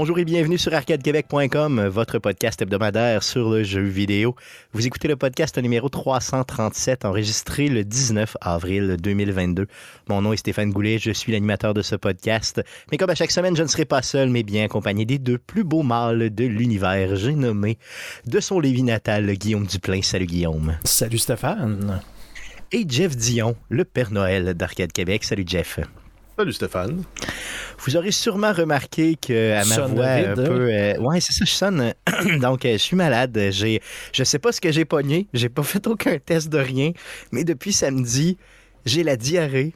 Bonjour et bienvenue sur arcadequebec.com, votre podcast hebdomadaire sur le jeu vidéo. Vous écoutez le podcast numéro 337, enregistré le 19 avril 2022. Mon nom est Stéphane Goulet, je suis l'animateur de ce podcast. Mais comme à chaque semaine, je ne serai pas seul, mais bien accompagné des deux plus beaux mâles de l'univers. J'ai nommé de son Lévis natal, Guillaume Duplain. Salut Guillaume. Salut Stéphane. Et Jeff Dion, le Père Noël d'Arcade Québec. Salut Jeff. Salut Stéphane. Vous aurez sûrement remarqué que à ma voix un peu, euh, ouais c'est ça, je sonne. Donc euh, je suis malade. J'ai, je sais pas ce que j'ai pogné. J'ai pas fait aucun test de rien. Mais depuis samedi, j'ai la diarrhée.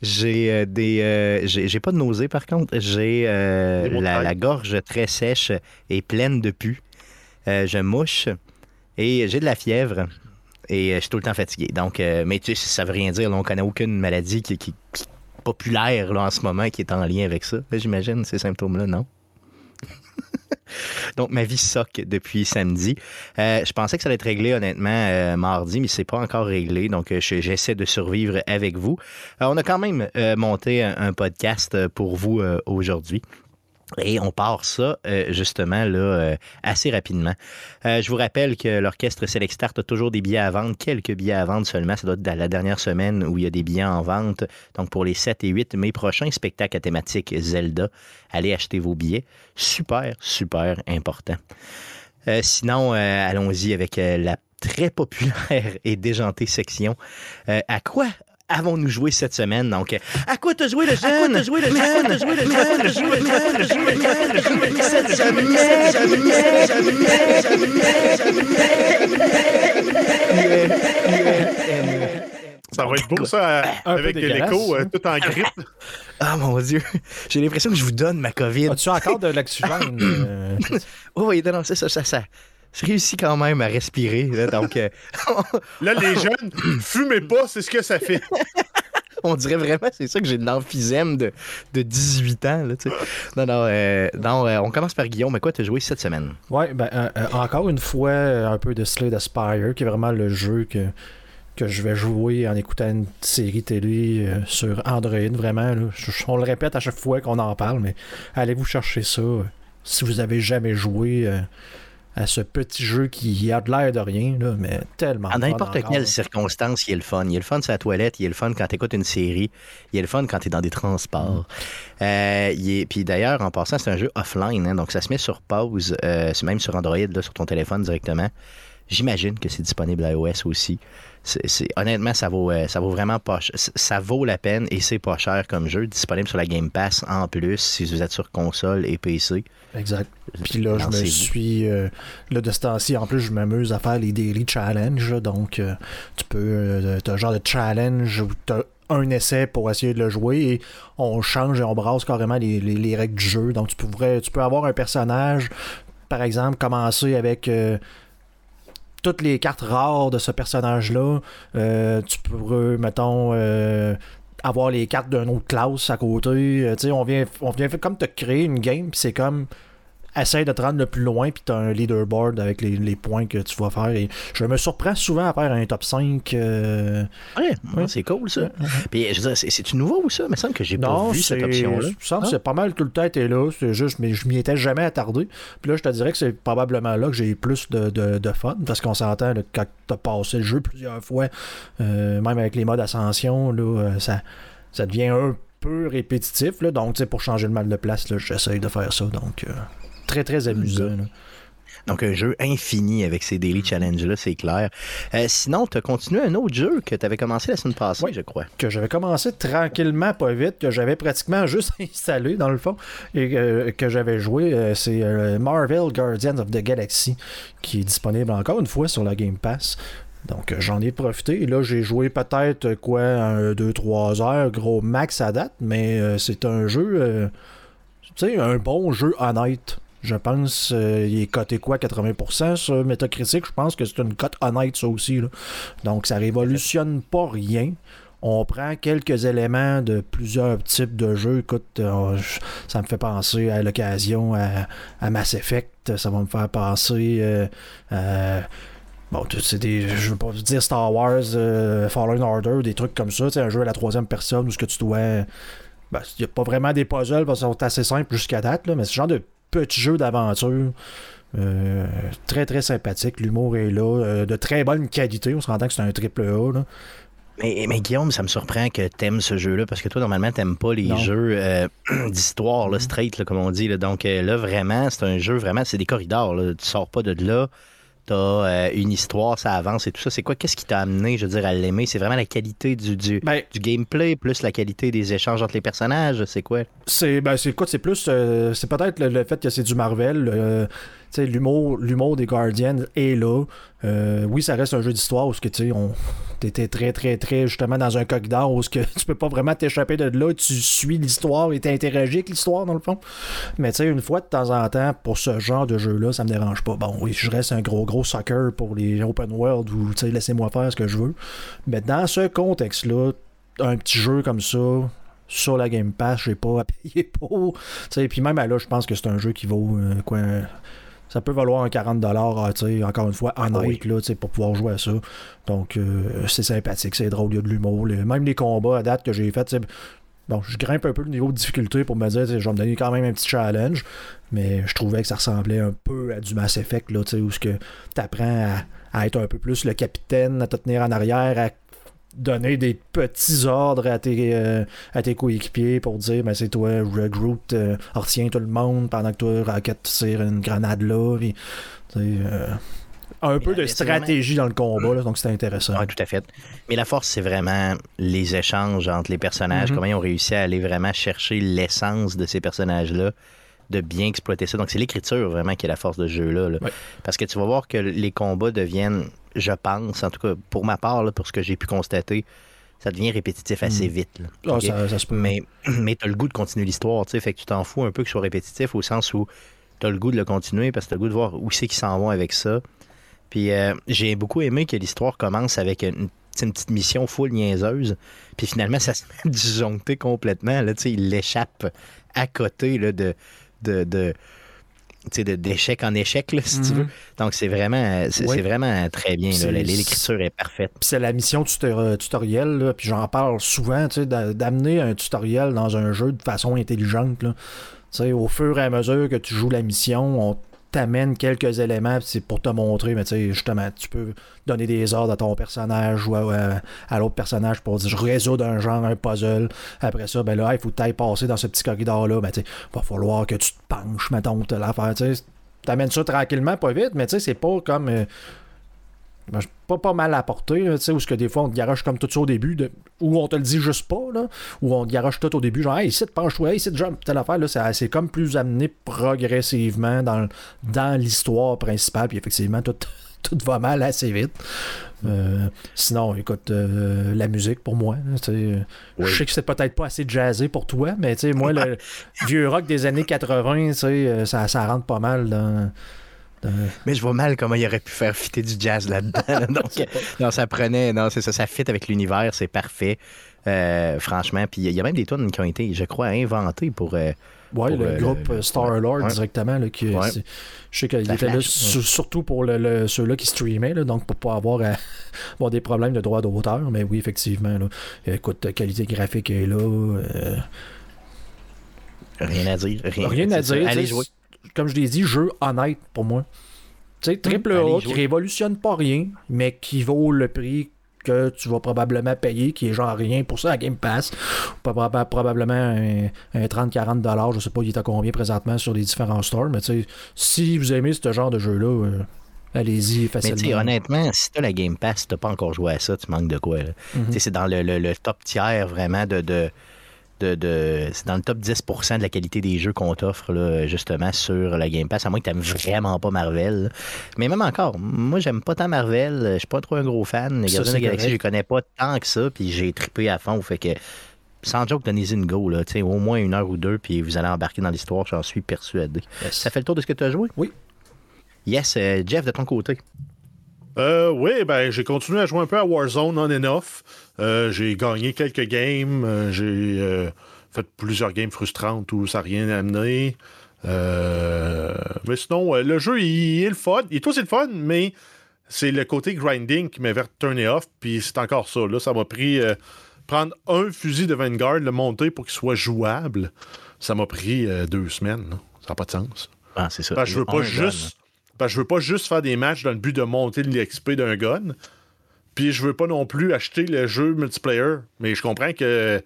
J'ai euh, des, j'ai, pas de nausée par contre. J'ai la, la, gorge très sèche et pleine de pus. je mouche et j'ai de la fièvre. Et je suis tout le temps fatigué. Donc, mais tu sais, ça veut rien dire. on connaît aucune maladie qui, qui, populaire en ce moment qui est en lien avec ça. J'imagine ces symptômes-là, non? Donc, ma vie soque depuis samedi. Euh, je pensais que ça allait être réglé, honnêtement, euh, mardi, mais c'est pas encore réglé. Donc, euh, j'essaie de survivre avec vous. on a quand même monté un, podcast pour vous aujourd'hui. Et on part ça, euh, justement, là, euh, assez rapidement. Euh, je vous rappelle que l'orchestre Select Start a toujours des billets à vendre, quelques billets à vendre seulement. Ça doit être la dernière semaine où il y a des billets en vente. Donc, pour les 7 et 8 mai prochains, spectacle à thématique Zelda, allez acheter vos billets. Super, super important. sinon, allons-y avec la très populaire et déjantée section. à quoi avons-nous joué cette semaine? Donc, à quoi t'as joué le jeune? À quoi t'as joué le jeune? À quoi t'as joué le jeune? À quoi t'as joué le jeune? Cette semaine, Ça va être beau, ça, avec l'écho, tout en grippe. Ah, mon Dieu. J'ai l'impression que je vous donne ma COVID. As-tu encore de l'oxygène? oui, non, c'est ça, ça, ça je réussis quand même à respirer. Là, donc, euh, là, les jeunes, fumez pas, c'est ce que ça fait. On dirait vraiment, c'est ça que j'ai de l'emphysème de, de 18 ans. Là, non, non, euh, non euh, on commence par Guillaume. Mais quoi, tu as joué cette semaine? Oui, ben, encore une fois, un peu de Slade Aspire, qui est vraiment le jeu que, que je vais jouer en écoutant une série télé sur Android. Vraiment, on le répète à chaque fois qu'on en parle, mais allez vous chercher ça. si vous avez jamais joué à ce petit jeu qui a de l'air de rien, là, mais tellement. En n'importe quelle circonstance, il est le fun. Il est le fun sur la toilette, il est le fun quand tu écoutes une série, il est le fun quand tu es dans des transports. Mm. Euh, puis d'ailleurs, en passant, c'est un jeu offline, hein, donc ça se met sur pause, euh, c'est même sur Android, là, sur ton téléphone directement. J'imagine que c'est disponible à iOS aussi honnêtement, ça vaut, euh, ça vaut vraiment pas Ça vaut la peine et c'est pas cher comme jeu. Disponible sur la Game Pass en plus si vous êtes sur console et PC. Exact. Puis là, je me suis. Euh, là, de ce temps-ci, en plus, je m'amuse à faire les Daily Challenge. Donc, euh, tu peux. tu as un genre de challenge où tu as un essai pour essayer de le jouer et on change et on brasse carrément les, les, règles du jeu. Donc, tu, pourrais, tu peux avoir un personnage, par exemple, commencer avec toutes les cartes rares de ce personnage-là. Euh, tu pourrais, mettons, euh, avoir les cartes d'une autre classe à côté. Euh, on vient, on vient comme te créer une game, c'est comme essaye de te rendre le plus loin, puis tu as un leaderboard avec les, points que tu vas faire. Et je me surprends souvent à faire un top 5. Euh, ouais, c'est cool ça. Puis je veux c'est-tu nouveau ou ça? Il me semble que j'ai pas vu cette option-là. Que c'est pas mal tout le temps été là. C'est juste, mais je m'y étais jamais attardé. Puis là, je te dirais que c'est probablement là que j'ai plus de, de, fun, parce qu'on s'entend quand tu as passé le jeu plusieurs fois, euh, même avec les modes ascension, là, euh, ça, ça devient un peu répétitif. Là, donc, pour changer le mal de place, j'essaye de faire ça. Donc, très, très amusant. Donc, un jeu infini avec ces daily challenges-là, c'est clair. Euh, sinon, tu as continué un autre jeu que tu avais commencé la semaine passée, je crois. Que j'avais commencé tranquillement, pas vite, que j'avais pratiquement juste installé, dans le fond, et que j'avais joué. Euh, c'est euh, Marvel Guardians of the Galaxy, qui est disponible encore une fois sur la Game Pass. Donc, j'en ai profité. Et là, j'ai joué peut-être, quoi, 2-3 heures, gros max à date, mais c'est un jeu, tu sais, un bon jeu honnête je pense euh, il est coté quoi 80% sur Metacritic? Je pense que c'est une cote honnête ça aussi. Donc ça révolutionne pas rien. On prend quelques éléments de plusieurs types de jeux. Écoute, euh, ça me fait penser à l'occasion à, Mass Effect. Ça va me faire penser euh, à Bon, c'est des. Je veux pas dire Star Wars, Fallen Order, des trucs comme ça. C'est un jeu à la troisième personne où ce que tu dois Ben, il n'y a pas vraiment des puzzles parce qu'ils sont assez simples jusqu'à date, là, mais ce genre de petits jeux d'aventure. Euh, très très sympathique, l'humour est là, euh, de très bonne qualité, on se rend compte que c'est un triple A. Là. Mais, mais, Guillaume, ça me surprend que t'aimes ce jeu-là, parce que toi, normalement, t'aimes pas les jeux euh, d'histoire, straight, là, comme on dit. Là. Donc là, vraiment, c'est un jeu, vraiment, c'est des corridors. Là. Tu sors pas de là t'as euh, une histoire, ça avance et tout ça. C'est quoi? Qu'est-ce qui t'a amené, je veux dire, à l'aimer? C'est vraiment la qualité du, du, ben, du, gameplay plus la qualité des échanges entre les personnages? C'est quoi? C'est ben, c'est quoi? C'est plus... Euh, c'est peut-être le, fait que c'est du Marvel. Euh, l'humour, l'humour des Guardians est là. Euh, oui, ça reste un jeu d'histoire où tu on était très, très, très justement dans un coq d'or où que tu peux pas vraiment t'échapper de là, tu suis l'histoire et t'interagis avec l'histoire dans le fond. Mais tu sais, une fois de temps en temps, pour ce genre de jeu-là, ça me dérange pas. Bon, oui, je reste un gros, gros soccer pour les open world où tu sais, laissez-moi faire ce que je veux. Mais dans ce contexte-là, un petit jeu comme ça, sur la Game Pass, j'ai pas à payer pour. Et puis même là, je pense que c'est un jeu qui vaut euh, quoi ça peut valoir un 40 dollars, encore une fois, en ah pour pouvoir jouer à ça. Donc, euh, c'est sympathique, c'est drôle, il y a de l'humour. Même les combats à date que j'ai fait, bon, je grimpe un peu le niveau de difficulté pour me dire, je vais me donner quand même un petit challenge, mais je trouvais que ça ressemblait un peu à du Mass Effect, là, où tu apprends à, à, être un peu plus le capitaine, à te tenir en arrière, à donner des petits ordres à tes, euh, à tes coéquipiers pour dire ben, c'est toi, Groot, euh, retiens tout le monde pendant que toi, Rocket tire une grenade là. Euh, un peu de stratégie dans le combat, donc c'était intéressant. Oui, tout à fait. Mais la force, c'est vraiment les échanges entre les personnages, mm-hmm. comment ils ont réussi à aller vraiment chercher l'essence de ces personnages-là de bien exploiter ça. Donc, c'est l'écriture vraiment qui est la force de ce jeu-là. Parce que tu vas voir que les combats deviennent, je pense, en tout cas pour ma part, pour ce que j'ai pu constater, ça devient répétitif assez hmm. vite. Ah, ça, se peut. Mais, mais tu as le goût de continuer l'histoire, fait que tu t'en fous un peu que ce soit répétitif au sens où tu as le goût de le continuer parce que tu as le goût de voir où c'est qu'ils s'en vont avec ça. Puis euh, j'ai beaucoup aimé que l'histoire commence avec une, petite mission full niaiseuse. Puis finalement, ça se met disjoncté complètement. Là, il l'échappe à côté là, de, de, d'échec en échec, si tu veux. Mhm. Donc, c'est vraiment, c'est, vraiment très bien. L'écriture est parfaite. c'est la mission tutoriel, puis j'en parle souvent, d'amener un tutoriel dans un jeu de façon intelligente. au fur et à mesure que tu joues la mission, on t'amène quelques éléments c'est pour te montrer, mais tu sais, justement, tu peux donner des ordres à ton personnage ou à, l'autre personnage pour dire je résous un genre, un puzzle. Après ça, ben là, il faut que tu passer dans ce petit corridor-là. Ben, tu va falloir que tu te penches, mettons, l'affaire. Tu t'amènes ça tranquillement, pas vite, mais tu sais, c'est pas comme. Euh, pas, pas mal à porter, tu sais, où ce que des fois on te garoche comme tout ça au début, de, où on te le dit juste pas, là, où on te garoche tout au début, genre, hey, ici, penche-toi, hey, ici, jump, telle affaire, là, c'est comme plus amené progressivement dans, dans l'histoire principale, puis effectivement, tout, tout va mal assez vite. Euh, sinon, écoute, euh, la musique pour moi, sais je sais que c'est peut-être pas assez jazzé pour toi, mais tu sais, moi, le vieux rock des années 80, euh, ça, ça rentre pas mal dans mais je vois mal comment il aurait pu faire fitter du jazz là-dedans. Donc, non, ça prenait, non, c'est ça, ça fit avec l'univers, c'est parfait. Euh, franchement, puis il y a même des tunes qui ont été, je crois, inventées pour. Euh, oui, le euh, groupe Star Lord directement. Là, qui, Je sais qu'il était là surtout pour le, ceux-là qui streamaient, là, donc pour pas avoir, avoir des problèmes de droit d'auteur. Mais oui, effectivement. Là, écoute, qualité graphique est là. Rien à dire. Rien, à dire. Allez jouer comme je l'ai dit, jeu honnête pour moi. Tu sais, triple A, qui révolutionne pas rien, mais qui vaut le prix que tu vas probablement payer, qui est genre rien pour ça à Game Pass. Probablement un, 30-40$, je sais pas il est à combien présentement sur les différents stores, mais tu sais, si vous aimez ce genre de jeu-là, euh, allez-y facilement. Mais honnêtement, si tu as la Game Pass, tu pas encore joué à ça, tu manques de quoi. Mm-hmm. C'est dans le, top tiers vraiment de de, c'est dans le top 10% de la qualité des jeux qu'on t'offre justement sur la Game Pass, à moins que tu vraiment pas Marvel. Mais même encore, moi j'aime pas tant Marvel, je suis pas trop un gros fan. Les Gardiens de la Galaxie, je connais pas tant que ça, puis j'ai trippé à fond. Fait que sans joke, donnez-y une go, là, au moins une heure ou deux, puis vous allez embarquer dans l'histoire, j'en suis persuadé. Ça fait le tour de ce que tu as joué? Oui. Yes, euh, Jeff, de ton côté. Euh, oui, ben j'ai continué à jouer un peu à Warzone on and off. Euh, j'ai gagné quelques games. Euh, j'ai euh, fait plusieurs games frustrantes où ça n'a rien amené. mais sinon, le jeu, il, est le fun. Il est aussi le fun, mais c'est le côté grinding qui m'avait turné off. Puis c'est encore ça. Là, ça m'a pris prendre un fusil de Vanguard, le monter pour qu'il soit jouable, ça m'a pris deux semaines. là. Ça n'a pas de sens. Ah, c'est ça. Parce que je veux pas juste. parce que je veux pas juste faire des matchs dans le but de monter l'XP d'un gun. Puis je veux pas non plus acheter le jeu multiplayer. Mais je comprends que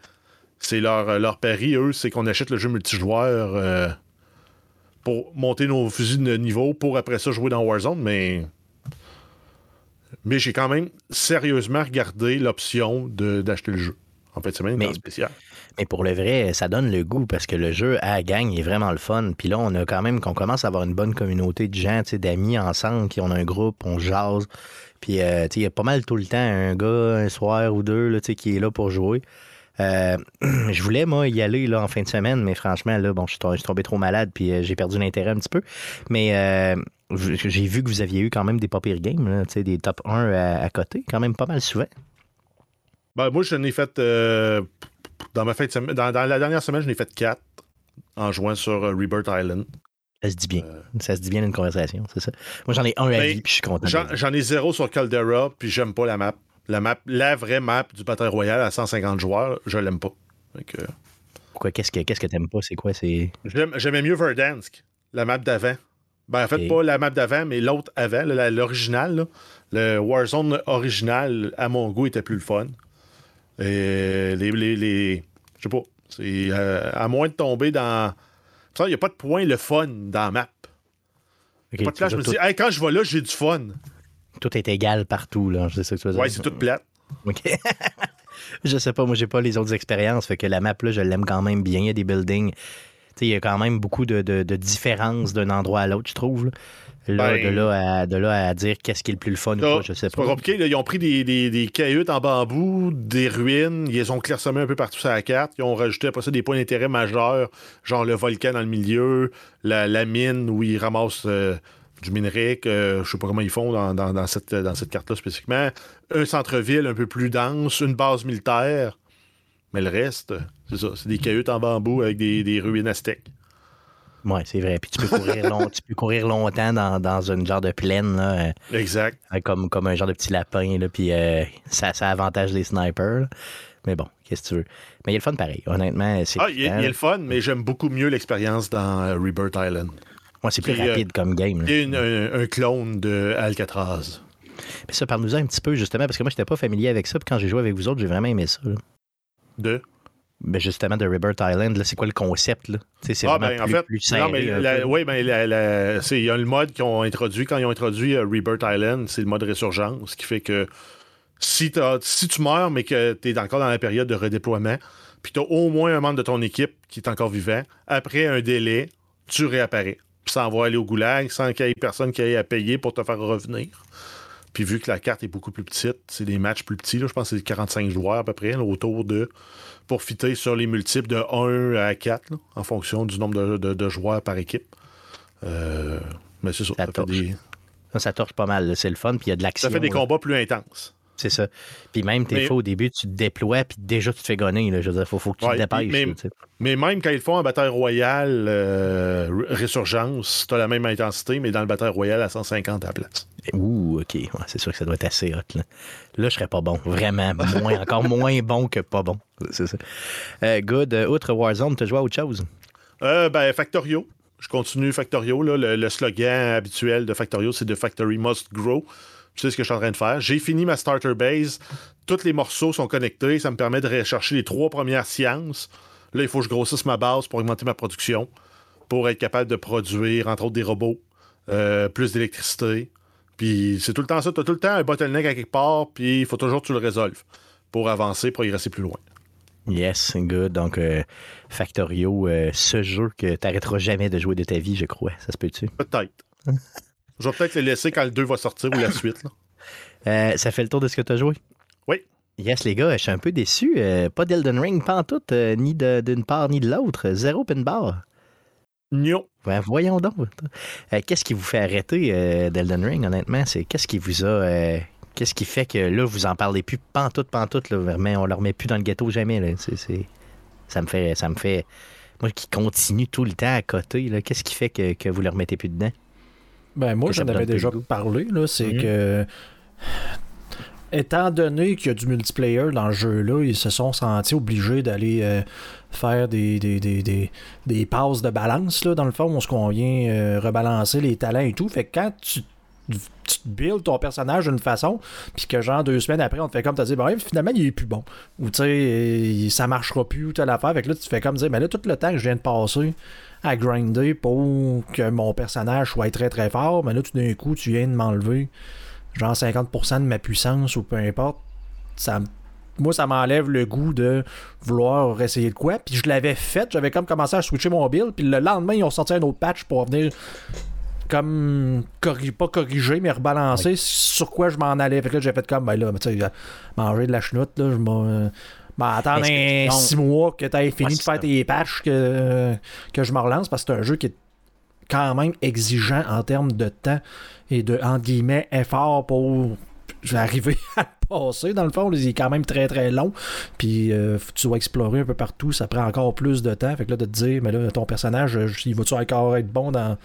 c'est leur, leur pari, eux, c'est qu'on achète le jeu multijoueur euh, pour monter nos fusils de niveau pour après ça jouer dans Warzone, mais. Mais j'ai quand même sérieusement regardé l'option d'acheter le jeu. En fait, semaine, Mais- spécial. Mais pour le vrai, ça donne le goût parce que le jeu à la gang est vraiment le fun. Puis là, on a quand même qu'on commence à avoir une bonne communauté de gens, d'amis ensemble, qui ont un groupe, on jase. Puis, euh, il y a pas mal tout le temps un gars, un soir ou deux, là, qui est là pour jouer. Euh, je voulais, moi, y aller là, en fin de semaine, mais franchement, là, bon, je suis tombé, trop malade, puis euh, j'ai perdu l'intérêt un petit peu. Mais euh, j'ai vu que vous aviez eu quand même des pas pires games, là, des top 1 à, à côté, quand même pas mal souvent. Ben, moi, je n'ai fait. euh, dans, ma semaine, dans, dans la dernière semaine, je n'ai fait 4 en jouant sur euh, Rebirth Island. Ça se dit bien. Ça se dit bien une conversation, c'est ça. Moi, j'en ai un à Ben, vie, puis je suis content. J'en ai zéro sur Caldera, puis j'aime pas la map. La map, la vraie map du Battle Royale à 150 joueurs, je l'aime pas. Pourquoi? Qu'est-ce que qu'est-ce que t'aimes pas? C'est quoi? C'est. j'aime- J'aimais mieux Verdansk, la map d'avant. Ben, en fait, pas la map d'avant, mais l'autre avant, l'original. là. Le Warzone original, à mon goût, était plus le fun. Et les. les, les- je sais pas. C'est, euh, à moins de tomber dans. Il n'y a pas de point le fun dans la map. Ok, Pas de place, je me dis, hey, quand je vais là, j'ai du fun. tout, tout est égal partout, là. C'est ça que tu veux dire? Ouais, c'est tout plate. OK. je sais pas, moi, j'ai pas les autres expériences. Fait que la map, là, je l'aime quand même bien. Il y a des buildings. Il y a quand même beaucoup de, de, de différences d'un endroit à l'autre, je trouve. Là, Là, Ben- de, là à, de là à dire qu'est-ce qui est le plus le fun ou je sais C'est pas compliqué. là. Ils ont pris des, des, des cahutes en bambou, des ruines, ils les ont clairsemés un peu partout sur la carte. Ils ont rajouté après ça des points d'intérêt majeurs, genre le volcan dans le milieu, la, la mine où ils ramassent euh, du minerai, que je sais pas comment ils font dans, dans- dans cette, dans cette carte-là spécifiquement. Un centre-ville un peu plus dense, une base militaire. Mais le reste, c'est ça, c'est des cahutes en bambou avec des, des ruines aztèques. Ouais, c'est vrai. Puis tu peux courir, long- tu peux courir longtemps dans, dans une genre de plaine, là, Exact. euh, comme, comme un genre de petit lapin, là, puis euh, ça, ça avantage les snipers. là. Mais bon, qu'est-ce que tu veux. Mais il y a le fun pareil. Honnêtement, c'est. Ah, il y, a- le fun, mais j'aime beaucoup mieux l'expérience dans euh, Rebirth Island. Ouais, c'est plus euh, rapide comme game. là. Une- un, un clone de Alcatraz. Puis ça, parle-nous un petit peu, justement, parce que moi, j'étais pas familier avec ça. Puis quand j'ai joué avec vous autres, j'ai vraiment aimé ça. De? Ben, justement, de Rebirth Island, là, c'est quoi le concept? Là? C'est Ah, ben, en plus, fait, plus non, mais la- oui, ben, la- c'est- il y a le mode qu'ils ont introduit. Quand ils ont introduit Rebirth Island, c'est le mode résurgence, qui fait que si, si tu meurs, mais que tu es encore dans la période de redéploiement, puis tu as au moins un membre de ton équipe qui est encore vivant, après un délai, tu réapparais. Puis sans avoir aller au goulag, sans qu'il y ait personne qui ait à payer pour te faire revenir. Puis vu que la carte est beaucoup plus petite, c'est des matchs plus petits, là, je pense que c'est 45 joueurs à peu près, là, autour de. Pour fitter sur les multiples de 1 à 4, là, en fonction du nombre de, de- de joueurs par équipe. Euh, mais c'est ça. Ça Ça torche. des, Ça, torche pas mal. C'est le fun, puis il y a de l'action. ça fait des combats plus intenses. C'est ça. Puis même, t'es Mais- fois au début, tu te déploies, puis déjà, tu te fais gonner. Là. Je veux dire, faut, faut que tu Ouais, te dépêches. mais- là, même quand ils font en bataille royale, euh, Résurgence, tu as la même intensité, mais dans le bataille royale à 150 à la place. Ouh, OK. Ouais, c'est sûr que ça doit être assez hot. Là, là je serais pas bon. Vraiment. Moins, encore moins bon que pas bon. C'est ça. Euh, good. Euh, outre Warzone, tu joué à autre chose? Euh, ben, Factorio. Je continue Factorio. Là. Le, le slogan habituel de Factorio, c'est The Factory Must Grow. Tu sais ce que je suis en train de faire? J'ai fini ma starter base. Tous les morceaux sont connectés. Ça me permet de rechercher les trois premières sciences. Là, il faut que je grossisse ma base pour augmenter ma production, pour être capable de produire, entre autres, des robots, euh, plus d'électricité. Puis c'est tout le temps ça. Tu as tout le temps un bottleneck à quelque part, puis il faut toujours que tu le résolves pour avancer, progresser plus loin. Yes, good. Donc, euh, Factorio, euh, ce jeu que t'arrêteras jamais de jouer de ta vie, je crois. Ça se peut-tu? Peut-être. je vais peut-être le laisser quand le 2 va sortir ou la suite. là. Euh, ça fait le tour de ce que tu as joué? Oui. Yes, les gars, je suis un peu déçu. Euh, pas d'Elden Ring, pas en tout, euh, ni d'une part ni de l'autre. Zéro pin bar. Nio. Ouais, voyons donc. Qu'est-ce qui vous fait arrêter d'Elden Ring, honnêtement? C'est qu'est-ce qui vous a. qu'est-ce qui fait que là, vous en parlez plus pantoute, pantoute, là, vraiment, on le remet plus dans le gâteau jamais. Là. Ça me fait. Ça me fait. Moi qui continue tout le temps à côté, là, qu'est-ce qui fait que, que vous le remettez plus dedans? Ben, moi, j'en avais déjà parlé, là, c'est Mhm. que étant donné qu'il y a du multiplayer dans le jeu-là, ils se sont sentis obligés d'aller euh, faire des, des, des, des, passes de balance, là, dans le fond, où on vient euh, rebalancer les talents et tout. Fait que quand tu tu builds ton personnage d'une façon, puis que genre deux semaines après, on te fait comme, t'as dit, bon, finalement, il est plus bon. Ou tu sais, ça marchera plus, ou telle affaire. Fait que là, tu fais comme dire, mais là, tout le temps que je viens de passer à grinder pour que mon personnage soit très très fort, mais là, tout d'un coup, tu viens de m'enlever genre 50% de ma puissance ou peu importe. Ça moi, ça m'enlève le goût de vouloir essayer de quoi. Puis je l'avais fait, j'avais comme commencé à switcher mon build. Puis le lendemain, ils ont sorti un autre patch pour venir comme pas corriger, mais rebalancer sur quoi je m'en allais. Fait que j'ai fait comme, ben là, tu sais, manger de la chenoute, là, je m'en. Ben, attendre un six mois que tu aies fini de faire tes patchs que, que je me relance parce que c'est un jeu qui est quand même exigeant en termes de temps et de, entre guillemets, effort pour arriver à le passer. Dans le fond, il est quand même très très long. Puis euh, tu dois explorer un peu partout, ça prend encore plus de temps. Fait que là, de te dire, mais là, ton personnage, il va-tu encore être bon dans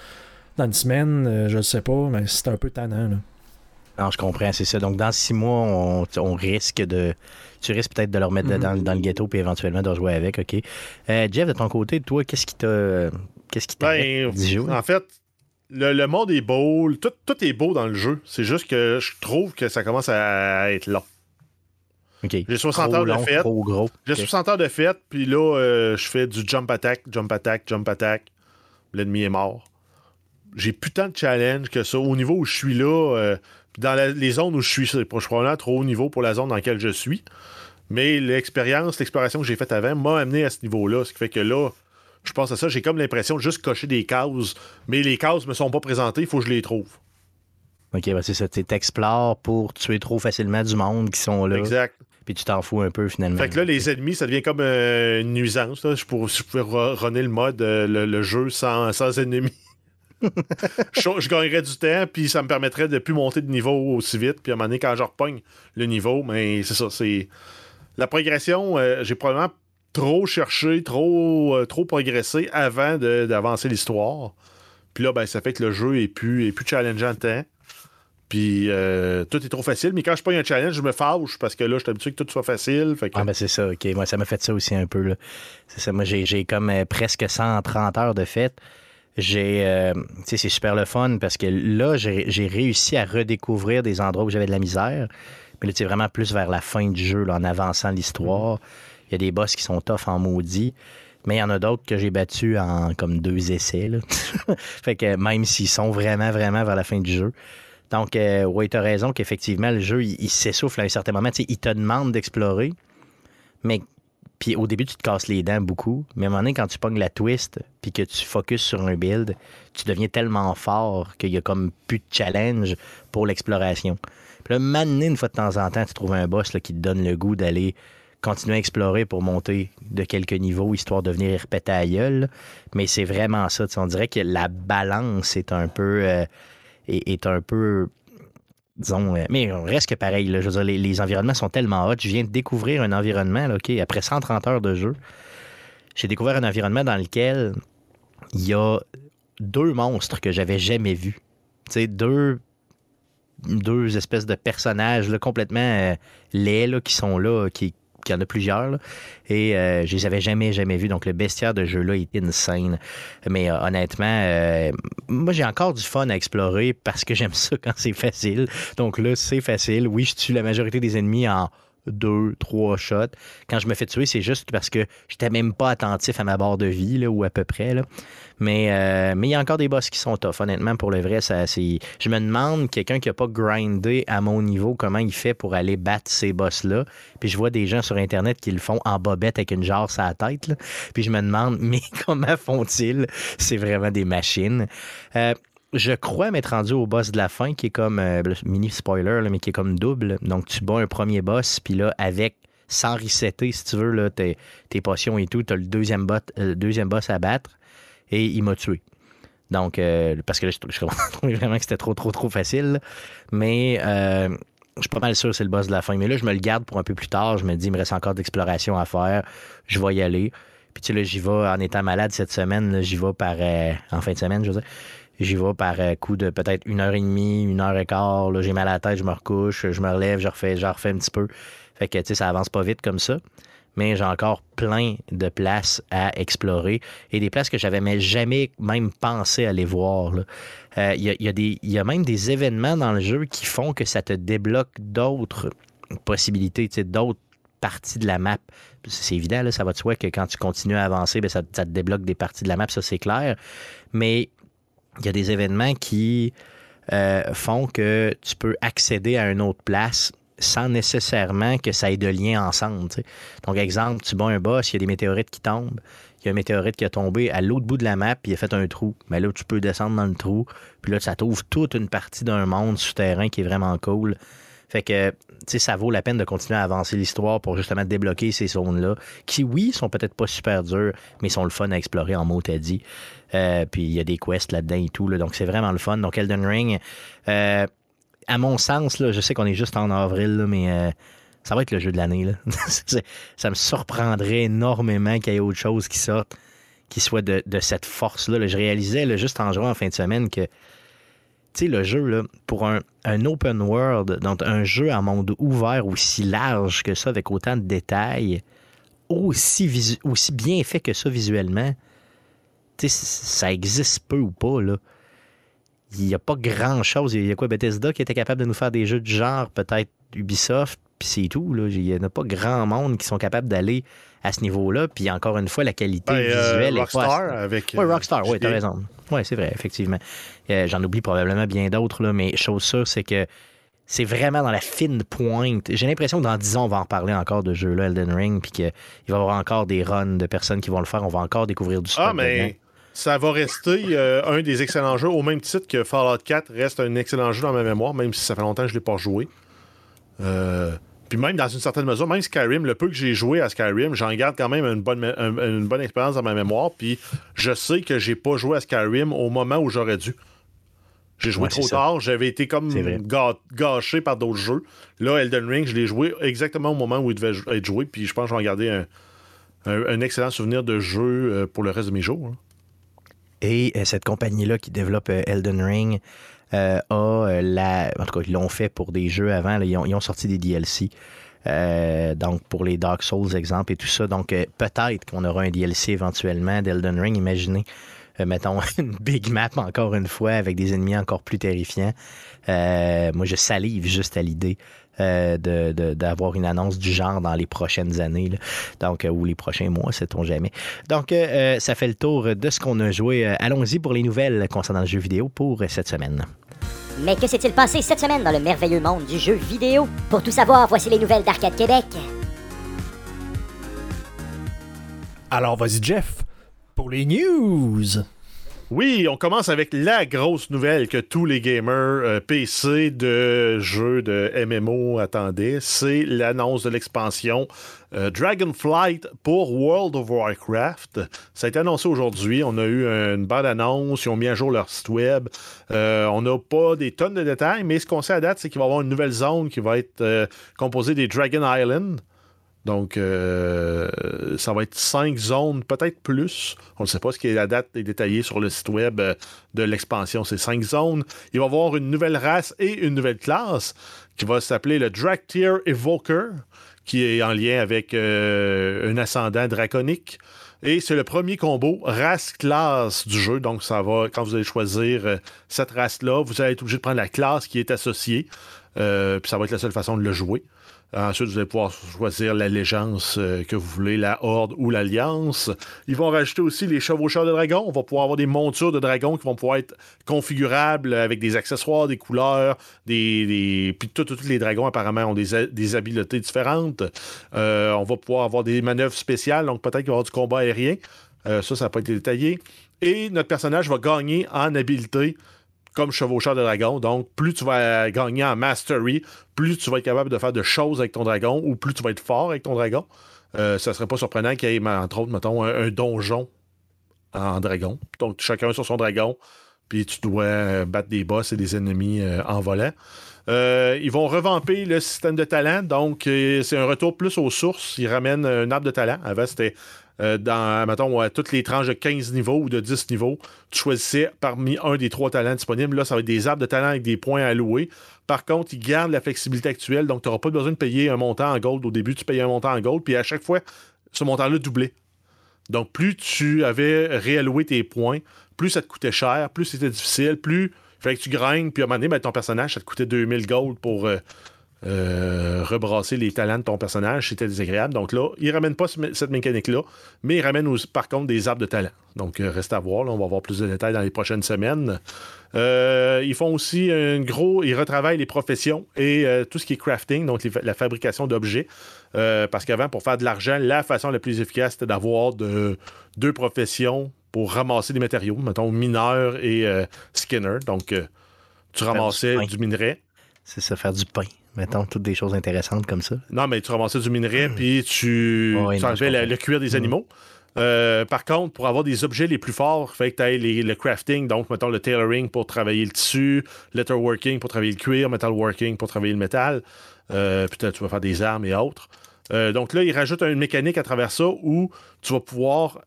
dans une semaine, euh, je ne sais pas, mais c'est un peu tannant. Là. Non, je comprends, c'est ça. Donc, dans six mois, on, risque de. Tu risques peut-être de le remettre mm-hmm. dans, le ghetto puis éventuellement de rejouer avec, OK. Euh, Jeff, de ton côté, toi, qu'est-ce qui t'a. Qu'est-ce qui t'a ben, En fait, le, monde est beau, tout, tout, est beau dans le jeu. C'est juste que je trouve que ça commence à être long. OK. J'ai 60 heures de fête. J'ai 60 heures de fête, puis là, euh, je fais du jump attack, jump attack, jump attack. L'ennemi est mort j'ai plus tant de challenge que ça. Au niveau où je suis là, euh, dans les zones où je suis, c'est probablement trop haut niveau pour la zone dans laquelle je suis. Mais l'expérience, l'exploration que j'ai faite avant m'a amené à ce niveau-là. Ce qui fait que là, je pense à ça, j'ai comme l'impression de juste cocher des cases, mais les cases me sont pas présentées, il faut que je les trouve. OK, ben c'est ça. Tu t'explores pour tuer trop facilement du monde qui sont là. Exact. Puis tu t'en fous un peu finalement. Fait que là, les ennemis, ça devient comme euh, une nuisance. Je, pourrais, runner le mode, euh, le, jeu sans, sans ennemis je, gagnerais du temps, puis ça me permettrait de plus monter de niveau aussi vite. Puis à un moment donné, quand je repogne le niveau, mais c'est ça, c'est. La progression, euh, j'ai probablement trop cherché, trop, euh, trop progressé avant d'avancer l'histoire. Puis là, ben, ça fait que le jeu est plus, est plus challengeant. Puis euh, tout est trop facile. Mais quand je pogne un challenge, je me fâche parce que là, je suis habitué que tout soit facile. Ah, ben c'est ça, ok. Moi, ça m'a fait ça aussi un peu. C'est ça. Moi, j'ai comme presque 130 heures de fête j'ai euh, c'est super le fun parce que là j'ai réussi à redécouvrir des endroits où j'avais de la misère. Mais là c'est vraiment plus vers la fin du jeu en avançant l'histoire. Il y a des boss qui sont tough en maudit mais il y en a d'autres que j'ai battus en comme deux essais fait que même s'ils sont vraiment vraiment vers la fin du jeu. Donc euh, oui tu as raison qu'effectivement le jeu il, s'essouffle à un certain moment. Il te demande d'explorer mais puis au début, tu te casses les dents beaucoup, mais à un moment donné, quand tu pognes la twist, puis que tu focuses sur un build, tu deviens tellement fort qu'il y a comme plus de challenge pour l'exploration. Puis là, maintenant, une fois de temps en temps, tu trouves un boss qui te donne le goût d'aller continuer à explorer pour monter de quelques niveaux, histoire de venir répéter. Mais c'est vraiment ça. On dirait que la balance est un peu... Euh, est, un peu disons, euh, mais reste que pareil. les, environnements sont tellement hot. Je viens de découvrir un environnement, après 130 heures de jeu, j'ai découvert un environnement dans lequel il y a deux monstres que j'avais jamais vus. Tu deux, deux espèces de personnages complètement euh, laids qui sont là, qu'il y en a plusieurs. et euh, je les avais jamais, jamais vus. Donc, le bestiaire de jeu-là est insane. Mais euh, honnêtement, euh, moi, j'ai encore du fun à explorer parce que j'aime ça quand c'est facile. Donc là, c'est facile. Oui, je tue la majorité des ennemis en deux, trois shots. Quand je me fais tuer, c'est juste parce que j'étais même pas attentif à ma barre de vie, ou à peu près. Là. Mais euh, mais il y a encore des boss qui sont tough. Honnêtement, pour le vrai, ça, c'est... je me demande, quelqu'un qui n'a pas grindé à mon niveau, comment il fait pour aller battre ces boss-là. Puis je vois des gens sur Internet qui le font en bobette avec une jarre sur la tête. Puis je me demande, mais comment font-ils? C'est vraiment des machines. Euh, je crois m'être rendu au boss de la fin qui est comme euh, mini spoiler mais qui est comme double. Donc tu bats un premier boss puis là avec sans resetter si tu veux là, tes, potions et tout tu le deuxième, euh, deuxième boss à battre et il m'a tué. Donc euh, parce que là, je, trouvais vraiment que c'était trop trop trop facile. Mais je suis pas mal sûr que c'est le boss de la fin. Mais là je me le garde pour un peu plus tard. Je me dis il me reste encore d'exploration à faire. Je vais y aller. Puis tu sais là j'y vais en étant malade cette semaine j'y vais en fin de semaine je veux dire J'y vais par euh, coup de peut-être une heure et demie, une heure et quart. Là, j'ai mal à la tête, je me recouche, je me relève, je refais, je refais un petit peu. Fait que, tu ça avance pas vite comme ça. Mais j'ai encore plein de places à explorer et des places que j'avais jamais même pensé aller voir. Il y, a, y, a y a même des événements dans le jeu qui font que ça te débloque d'autres possibilités, d'autres parties de la map. C'est évident, ça va de soi que quand tu continues à avancer, bien, ça, ça, te débloque des parties de la map, ça c'est clair. Mais il y a des événements qui euh, font que tu peux accéder à une autre place sans nécessairement que ça ait de lien ensemble. Donc, exemple, tu bats un boss, il y a des météorites qui tombent. Il y a un météorite qui a tombé à l'autre bout de la map, puis il a fait un trou. Mais là, tu peux descendre dans le trou, puis là, ça t'ouvre toute une partie d'un monde souterrain qui est vraiment cool. Fait que, tu ça vaut la peine de continuer à avancer l'histoire pour justement débloquer ces zones-là, qui, oui, sont peut-être pas super dures, mais sont le fun à explorer en mot t'as dit. Euh, puis il y a des quests là-dedans et tout, donc c'est vraiment le fun. Donc Elden Ring, euh, à mon sens, là, je sais qu'on est juste en avril, mais euh, ça va être le jeu de l'année. ça me surprendrait énormément qu'il y ait autre chose qui sorte, qui soit de, cette force-là. Je réalisais juste en jouant en fin de semaine que tu sais, le jeu, là, pour un, open world, donc un jeu en monde ouvert aussi large que ça, avec autant de détails, aussi, aussi bien fait que ça visuellement, tu sais, ça existe peu ou pas, là. Il n'y a pas grand-chose. Il y a quoi, Bethesda qui était capable de nous faire des jeux de genre, peut-être Ubisoft, puis c'est tout, là. Il n'y en a pas grand monde qui sont capables d'aller à ce niveau-là. Puis encore une fois, la qualité ben, euh, visuelle Rockstar avec. Oui, Rockstar, oui, t'as raison. Oui, c'est vrai, effectivement. Euh, j'en oublie probablement bien d'autres, mais chose sûre, c'est que c'est vraiment dans la fine pointe. J'ai l'impression que dans 10 ans, on va en parler encore de jeux-là, Elden Ring, puis qu'il va y avoir encore des runs de personnes qui vont le faire. On va encore découvrir du Ah, mais ça va rester euh, un des excellents jeux, au même titre que Fallout 4 reste un excellent jeu dans ma mémoire, même si ça fait longtemps que je ne l'ai pas joué. Euh, puis même dans une certaine mesure, même Skyrim, le peu que j'ai joué à Skyrim, j'en garde quand même une bonne, une bonne expérience dans ma mémoire. Puis je sais que j'ai pas joué à Skyrim au moment où j'aurais dû. J'ai joué trop tard, j'avais été comme gâché par d'autres jeux. Là, Elden Ring, je l'ai joué exactement au moment où il devait être joué, puis je pense que je vais en garder un, excellent souvenir de jeu euh, pour le reste de mes jours. Hein. Et euh, cette compagnie-là qui développe euh, Elden Ring, euh, a la. En tout cas, ils l'ont fait pour des jeux avant. ils, ont, sorti des DLC. Donc, pour les Dark Souls, exemple, et tout ça. Donc, peut-être qu'on aura un DLC éventuellement d'Elden Ring. Imaginez, mettons, une big map encore une fois avec des ennemis encore plus terrifiants. moi, je salive juste à l'idée d'avoir une annonce du genre dans les prochaines années, donc ou les prochains mois, sait-on jamais. Donc, ça fait le tour de ce qu'on a joué. Allons-y pour les nouvelles concernant le jeu vidéo pour cette semaine. Mais que s'est-il passé cette semaine dans le merveilleux monde du jeu vidéo? Pour tout savoir, voici les nouvelles d'Arcade Québec. Alors vas-y Jeff, pour les news. Oui, on commence avec la grosse nouvelle que tous les gamers euh, PC de jeux de MMO attendaient. C'est l'annonce de l'expansion euh, Dragonflight pour World of Warcraft. Ça a été annoncé aujourd'hui. On a eu une bonne annonce. Ils ont mis à jour leur site web. Euh, on n'a pas des tonnes de détails, mais ce qu'on sait à date, c'est qu'il va y avoir une nouvelle zone qui va être composée des Dragon Island. Donc, euh, ça va être cinq zones, peut-être plus. On ne sait pas ce qui est la date détaillée sur le site web euh, de l'expansion. C'est cinq zones. Il va y avoir une nouvelle race et une nouvelle classe qui va s'appeler le Dractyr Evoker, qui est en lien avec euh, un ascendant draconique. Et c'est le premier combo race-classe du jeu. Donc, ça va, quand vous allez choisir cette race-là, vous allez être obligé de prendre la classe qui est associée. Puis ça va être la seule façon de le jouer. Ensuite, vous allez pouvoir choisir l'allégeance euh, que vous voulez, la Horde ou l'Alliance. Ils vont rajouter aussi les chevaucheurs de dragons. On va pouvoir avoir des montures de dragons qui vont pouvoir être configurables avec des accessoires, des couleurs, des. Puis tous les dragons apparemment ont des, habiletés différentes. Euh, on va pouvoir avoir des manœuvres spéciales, donc peut-être qu'il va y avoir du combat aérien. Euh, ça, ça n'a pas été détaillé. Et notre personnage va gagner en habileté comme chevaucheur de dragon. Donc, plus tu vas gagner en mastery, plus tu vas être capable de faire de choses avec ton dragon ou plus tu vas être fort avec ton dragon. Euh, ça serait pas surprenant qu'il y ait, entre autres, mettons, un, donjon en dragon. Donc, chacun sur son dragon, puis tu dois battre des boss et des ennemis euh, en volant. Euh, ils vont revamper le système de talent, donc c'est un retour plus aux sources. Ils ramènent un arbre de talent. Avant, c'était euh, dans, mettons, toutes les tranches de 15 niveaux ou de 10 niveaux, tu choisissais parmi un des trois talents disponibles. Là, ça va être des arbres de talent avec des points à louer. Par contre, ils gardent la flexibilité actuelle, donc tu n'auras pas besoin de payer un montant en gold. Au début, tu payais un montant en gold, puis à chaque fois, ce montant-là doublait. Donc, plus tu avais réalloué tes points, plus ça te coûtait cher, plus c'était difficile, plus il fallait que tu grindes, puis à un moment donné, ben, ton personnage, ça te coûtait 2000 gold pour euh, euh, rebrasser les talents de ton personnage, c'était désagréable. Donc là, il ne ramène pas cette mécanique-là, mais il ramène par contre des arbres de talent. Donc euh, reste à voir, on va avoir plus de détails dans les prochaines semaines. Euh, ils font aussi un gros, ils retravaillent les professions et tout ce qui est crafting, donc la fabrication d'objets. parce qu'avant, pour faire de l'argent, la façon la plus efficace, c'était d'avoir deux professions pour ramasser des matériaux, mettons mineur et skinner. Donc, tu ramassais du minerai. C'est ça, faire du pain mettons, toutes des choses intéressantes comme ça. Non, mais tu ramassais du minerai, hmm. puis tu, enlevais le cuir des hmm. animaux. Euh, par contre, pour avoir des objets les plus forts, il fait que tu aies le crafting, donc mettons le tailoring pour travailler le tissu, letterworking pour travailler le cuir, metalworking pour travailler le métal. Euh, peut-être tu vas faire des armes et autres. Euh, donc là, il rajoute une mécanique à travers ça où tu vas pouvoir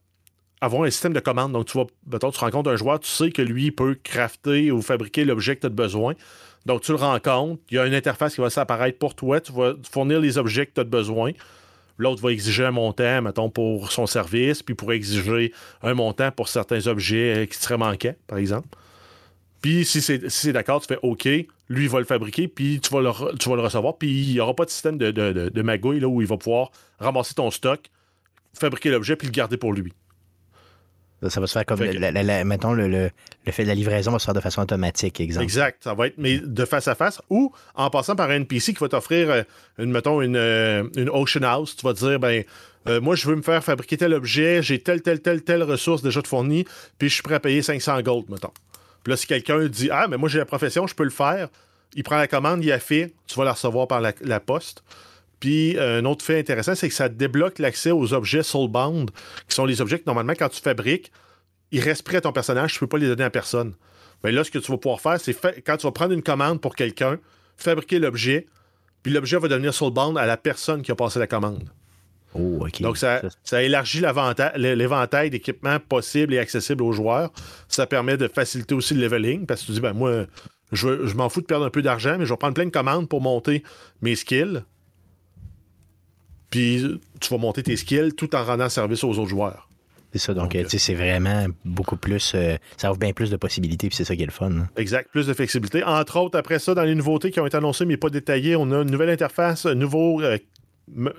avoir un système de commande. Donc, tu vas, mettons, tu rencontres un joueur, tu sais que lui peut crafter ou fabriquer l'objet que tu as besoin. Donc, tu le rencontres, il y a une interface qui va s'apparaître pour toi, tu vas fournir les objets que tu as besoin. L'autre va exiger un montant, mettons, pour son service, puis pour exiger un montant pour certains objets euh, qui seraient manquants, par exemple. Puis, si c'est d'accord, tu fais OK, lui, il va le fabriquer, puis tu vas le, tu recevoir, puis il n'y aura pas de système de, magouille où il va pouvoir ramasser ton stock, fabriquer l'objet, puis le garder pour lui. Ça va se faire comme, mettons, le, fait de la livraison va se faire de façon automatique, exemple. Exact. Ça va être mais de face à face ou en passant par un NPC qui va t'offrir, euh, une, mettons, une, euh, une, Ocean House. Tu vas dire, ben, euh, moi, je veux me faire fabriquer tel objet, j'ai telle, telle, telle, telle ressource déjà de fournie, puis je suis prêt à payer 500 gold, mettons. Puis là, si quelqu'un dit, ah, mais moi, j'ai la profession, je peux le faire, il prend la commande, il a fait, tu vas la recevoir par la, la poste. Puis un autre fait intéressant, c'est que ça débloque l'accès aux objets Soulbound, qui sont les objets que normalement, quand tu fabriques, ils restent prêts à ton personnage, tu ne peux pas les donner à personne. Mais là, ce que tu vas pouvoir faire, c'est quand tu vas prendre une commande pour quelqu'un, fabriquer l'objet, puis l'objet va devenir Soulbound à la personne qui a passé la commande. Oh, Donc, ça, ça élargit l'éventail d'équipements possibles et accessibles aux joueurs. Ça permet de faciliter aussi le leveling parce que tu dis, ben moi, je, je m'en fous de perdre un peu d'argent, mais je vais prendre plein de commandes pour monter mes skills. Puis tu vas monter tes skills tout en rendant service aux autres joueurs. C'est ça, donc, c'est vraiment beaucoup plus. Euh, ça offre bien plus de possibilités, puis c'est ça qui est le fun. Hein. Exact, plus de flexibilité. Entre autres, après ça, dans les nouveautés qui ont été annoncées, mais pas détaillées, on a une nouvelle interface, un nouveau euh,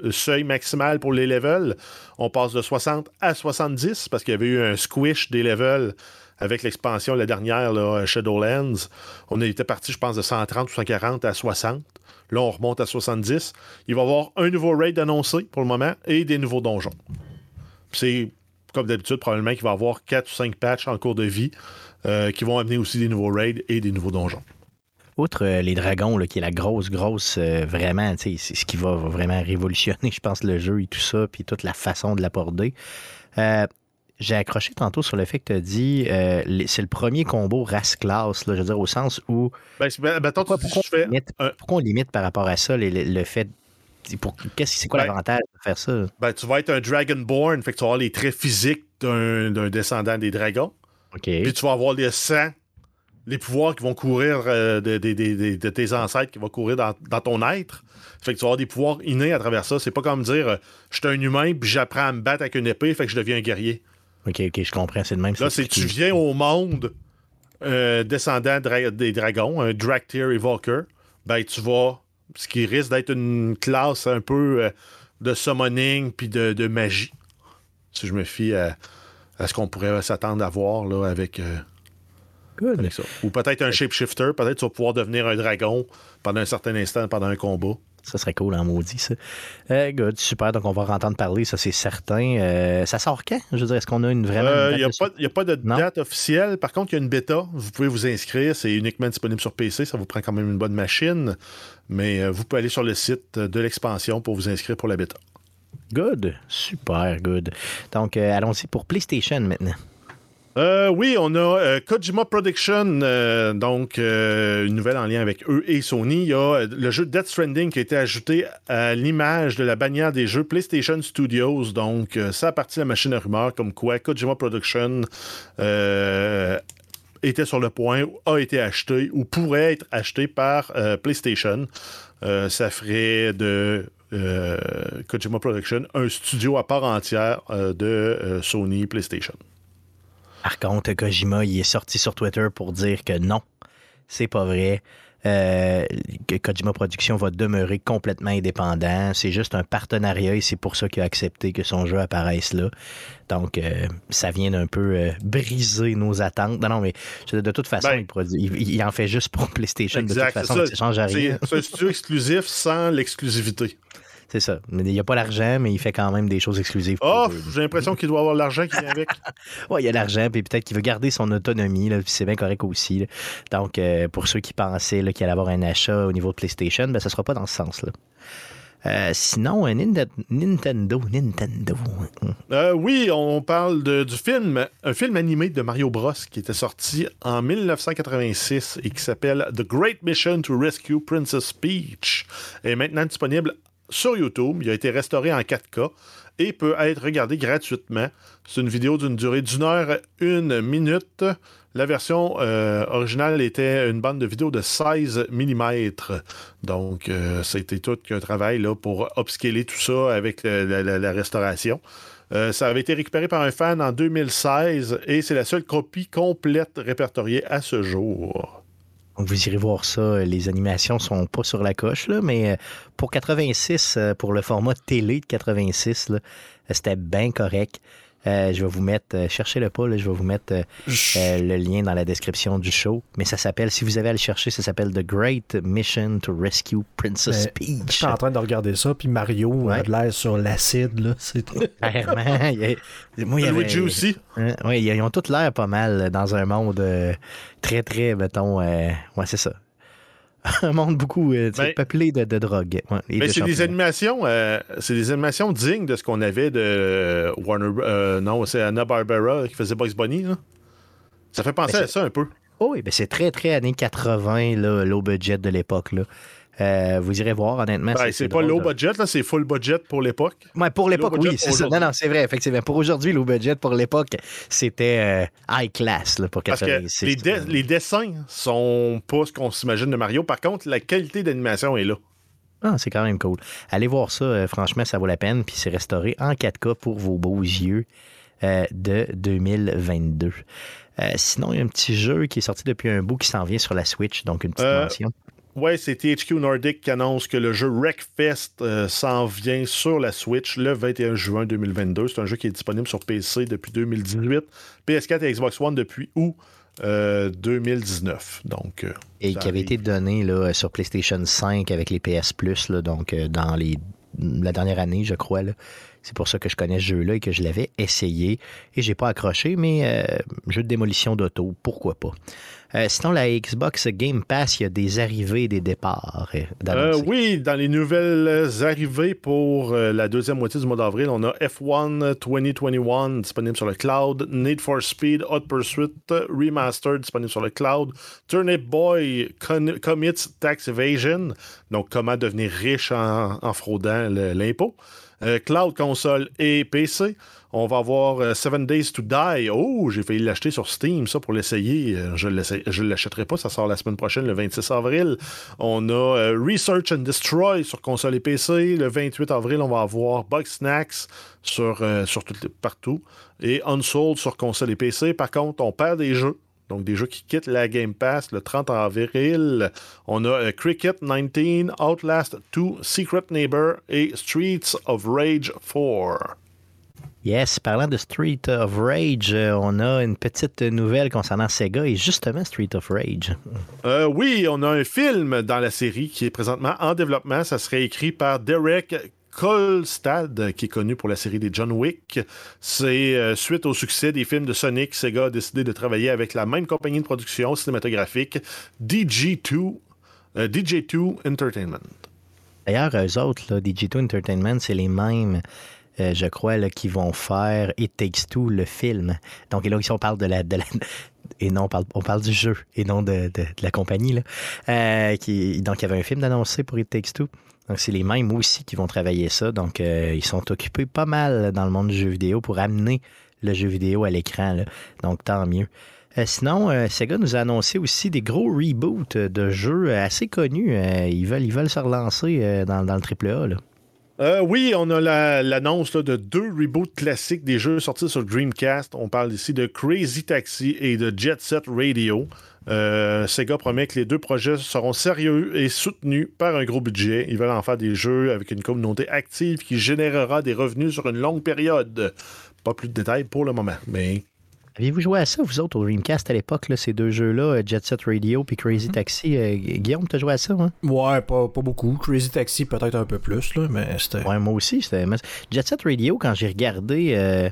seuil maximal pour les levels. On passe de 60 à 70 parce qu'il y avait eu un squish des levels avec l'expansion, la dernière, là, Shadowlands. On était parti, je pense, de 130 ou 140 à 60. Là, on remonte à 70. Il va y avoir un nouveau raid annoncé pour le moment et des nouveaux donjons. C'est comme d'habitude, probablement qu'il va y avoir 4 ou 5 patchs en cours de vie euh, qui vont amener aussi des nouveaux raids et des nouveaux donjons. Outre euh, les dragons, qui est la grosse, grosse, euh, vraiment, c'est ce qui va vraiment révolutionner, je pense, le jeu et tout ça, puis toute la façon de l'aborder j'ai accroché tantôt sur le fait que tu as dit euh, c'est le premier combo race-classe, je veux dire, au sens où. Ben, ben, ben pourquoi, on limite, par rapport à ça le, fait. Qu'est-ce c'est quoi ben, l'avantage de faire ça? Ben, tu vas être un Dragonborn, fait que tu vas avoir les traits physiques d'un descendant des dragons. Puis tu vas avoir les sangs, les pouvoirs qui vont courir euh, de, tes ancêtres, qui vont courir dans, ton être. Fait que tu vas avoir des pouvoirs innés à travers ça. C'est pas comme dire euh, je suis un humain, puis j'apprends à me battre avec une épée, fait que je deviens un guerrier. OK, OK, je comprends. C'est le même. Là, c'est tu viens au monde euh, descendant des dragons, un Dractyr Evoker, ben tu vas. Ce qui risque d'être une classe un peu euh, de summoning puis de, magie. Si je me fie à, ce qu'on pourrait s'attendre à voir là, avec. Euh, avec ça. Ou peut-être un shapeshifter, peut-être tu vas pouvoir devenir un dragon pendant un certain instant, pendant un combat. Ça serait cool en maudit, ça. Euh, good, super. Donc, on va entendre parler, ça, c'est certain. Euh, ça sort quand? Je veux dire, est-ce qu'on a une vraiment. Il euh, n'y a, pas de date officielle. Par contre, il y a une bêta. Vous pouvez vous inscrire. C'est uniquement disponible sur PC. Ça vous prend quand même une bonne machine. Mais vous pouvez aller sur le site de l'expansion pour vous inscrire pour la bêta. Good. Super good. Donc, allons-y pour PlayStation maintenant. Euh, oui, on a euh, Kojima Production, euh, donc une nouvelle en lien avec eux et Sony. Il y a le jeu Death Stranding qui a été ajouté à l'image de la bannière des jeux PlayStation Studios. Donc, ça appartient à la machine à rumeurs, comme quoi Kojima Production était sur le point, a été acheté ou pourrait être acheté par PlayStation. ça ferait de Kojima Production un studio à part entière de Sony PlayStation. Par contre, Kojima, il est sorti sur Twitter pour dire que non, c'est pas vrai. Euh, que Kojima Productions va demeurer complètement indépendant. C'est juste un partenariat et c'est pour ça qu'il a accepté que son jeu apparaisse là. Donc, euh, ça vient d'un peu euh, briser nos attentes. Non, non, mais de toute façon, ben, il, en fait juste pour PlayStation. de toute façon, ça, change rien. C'est un studio exclusif sans l'exclusivité. C'est ça. Il n'y a pas l'argent, mais il fait quand même des choses exclusives. Oh, j'ai l'impression qu'il doit avoir l'argent qui vient avec. oui, il y a l'argent, puis peut-être qu'il veut garder son autonomie, puis c'est bien correct aussi. Donc, euh, pour ceux qui pensaient qu'il allait avoir un achat au niveau de PlayStation, ben, ça ne sera pas dans ce sens-là. Euh, sinon, un Nintendo, Nintendo. Euh, oui, on parle du film, un film animé de Mario Bros qui était sorti en 1986 et qui s'appelle The Great Mission to Rescue Princess Peach. est maintenant disponible sur YouTube. Il a été restauré en 4K et peut être regardé gratuitement. C'est une vidéo d'une durée d'une heure, une minute. La version euh, originale était une bande de vidéo de 16 mm. Donc, euh, c'était tout un travail là, pour upscaler tout ça avec la, restauration. Euh, ça avait été récupéré par un fan en 2016 et c'est la seule copie complète répertoriée à ce jour. Vous irez voir ça. Les animations sont pas sur la coche, là, mais euh, pour 86, euh, pour le format télé de 86, c'était bien correct. Euh, je vais vous mettre, euh, cherchez-le pas, je vais vous mettre euh, le lien dans la description du show. Mais ça s'appelle, si vous avez à le chercher, ça s'appelle The Great Mission to Rescue Princess Peach. Je suis en train de regarder ça, puis Mario a de l'air sur l'acide, là. C'est Clairement. Moi, il y Luigi aussi. Hein, oui, ils ont tous l'air pas mal dans un monde très, très, mettons, ouais, c'est ça. Un monde beaucoup euh, ben, peuplé de, drogue. mais c'est des animations, euh, c'est des animations dignes de ce qu'on avait de euh, Warner. non, c'est Anna Barbera qui faisait Bugs Bunny. Ça fait penser à ça un peu. Oh oui, ben c'est très très années 80 là, low budget de l'époque là. Euh, vous irez voir, honnêtement. Ben, c'est pas low budget, là, c'est full budget pour l'époque. Ouais, pour l'époque, oui, c'est ça. Non, non, c'est vrai, effectivement. Pour aujourd'hui, low budget, pour l'époque, c'était euh, high class là, pour Parce que les, les, dessins sont pas ce qu'on s'imagine de Mario. Par contre, la qualité d'animation est là. Ah, c'est quand même cool. Allez voir ça, euh, franchement, ça vaut la peine. Puis c'est restauré en 4K pour vos beaux yeux de 2022. sinon, il y a un petit jeu qui est sorti depuis un bout qui s'en vient sur la Switch, donc une petite mention. Ouais, c'est THQ Nordic qui annonce que le jeu Wreckfest euh, s'en vient sur la Switch le 21 juin 2022. C'est un jeu qui est disponible sur PC depuis 2018, PS4 et Xbox One depuis août 2019. Euh, donc, euh, et qui avait été donné là, sur PlayStation 5 avec les PS Plus, donc dans les, la dernière année, je crois. C'est pour ça que je connais ce jeu-là et que je l'avais essayé. Et j'ai pas accroché, mais jeu de démolition d'auto, pourquoi pas. Euh, sinon, la Xbox Game Pass, il y a des arrivées et des départs. Euh, euh, oui, dans les nouvelles arrivées pour la deuxième moitié du mois d'avril, on a F1 2021 disponible sur le cloud, Need for Speed Hot Pursuit Remastered disponible sur le cloud, Turnip Boy Commits Tax Evasion, donc comment devenir riche en, fraudant l'impôt, Cloud Console et PC. On va avoir euh, Seven Days to Die. Oh, j'ai failli l'acheter sur Steam, ça, pour l'essayer. Euh, je ne l'achèterai pas, ça sort la semaine prochaine, le 26 avril. On a euh, Research and Destroy sur console et PC. Le 28 avril, on va avoir Bug Snacks sur, partout. Et Unsold sur console et PC. Par contre, on perd des jeux. Donc, des jeux qui quittent la Game Pass le 30 avril. On a Cricket 19, Outlast 2, Secret Neighbor et Streets of Rage 4. Yes, parlant de Street of Rage, euh, on a une petite nouvelle concernant Sega et justement Street of Rage. Euh, oui, on a un film dans la série qui est présentement en développement. Ça serait écrit par Derek Kolstad, qui est connu pour la série des John Wick. C'est euh, suite au succès des films de Sonic, Sega a décidé de travailler avec la même compagnie de production cinématographique, DG2, DJ2 Entertainment. D'ailleurs, eux autres, DJ2 Entertainment, c'est les mêmes euh, je crois, là, qui vont faire It Takes Two, le film. Donc, et là, ici, on parle de la. Non, on parle, on parle du jeu et non de, de, la compagnie. Euh, donc, il y avait un film d'annoncer pour It Takes Two. Donc, c'est les mêmes aussi qui vont travailler ça. Donc, euh, ils sont occupés pas mal dans le monde du jeu vidéo pour amener le jeu vidéo à l'écran. Donc, tant mieux. Sinon, euh, Sega nous a annoncé aussi des gros reboots de jeux assez connus. Ils, veulent, ils veulent se relancer dans, dans le AAA. Là. Euh, oui, on a la- l'annonce de deux reboots classiques des jeux sortis sur Dreamcast. On parle ici de Crazy Taxi et de Jet Set Radio. Euh, Sega promet que les deux projets seront sérieux et soutenus par un gros budget. Ils veulent en faire des jeux avec une communauté active qui générera des revenus sur une longue période. Pas plus de détails pour le moment, mais Aviez-vous joué à ça, vous autres, au Dreamcast à l'époque, ces deux jeux-là, euh, Jet Set Radio puis Crazy Taxi? Euh, Gu- Guillaume, t'as joué à ça? Hein? Ouais, pas, pas beaucoup. Crazy Taxi, peut-être un peu plus, là, mais c'était. Ouais, moi aussi. C'était... Jet Set Radio, quand j'ai regardé euh,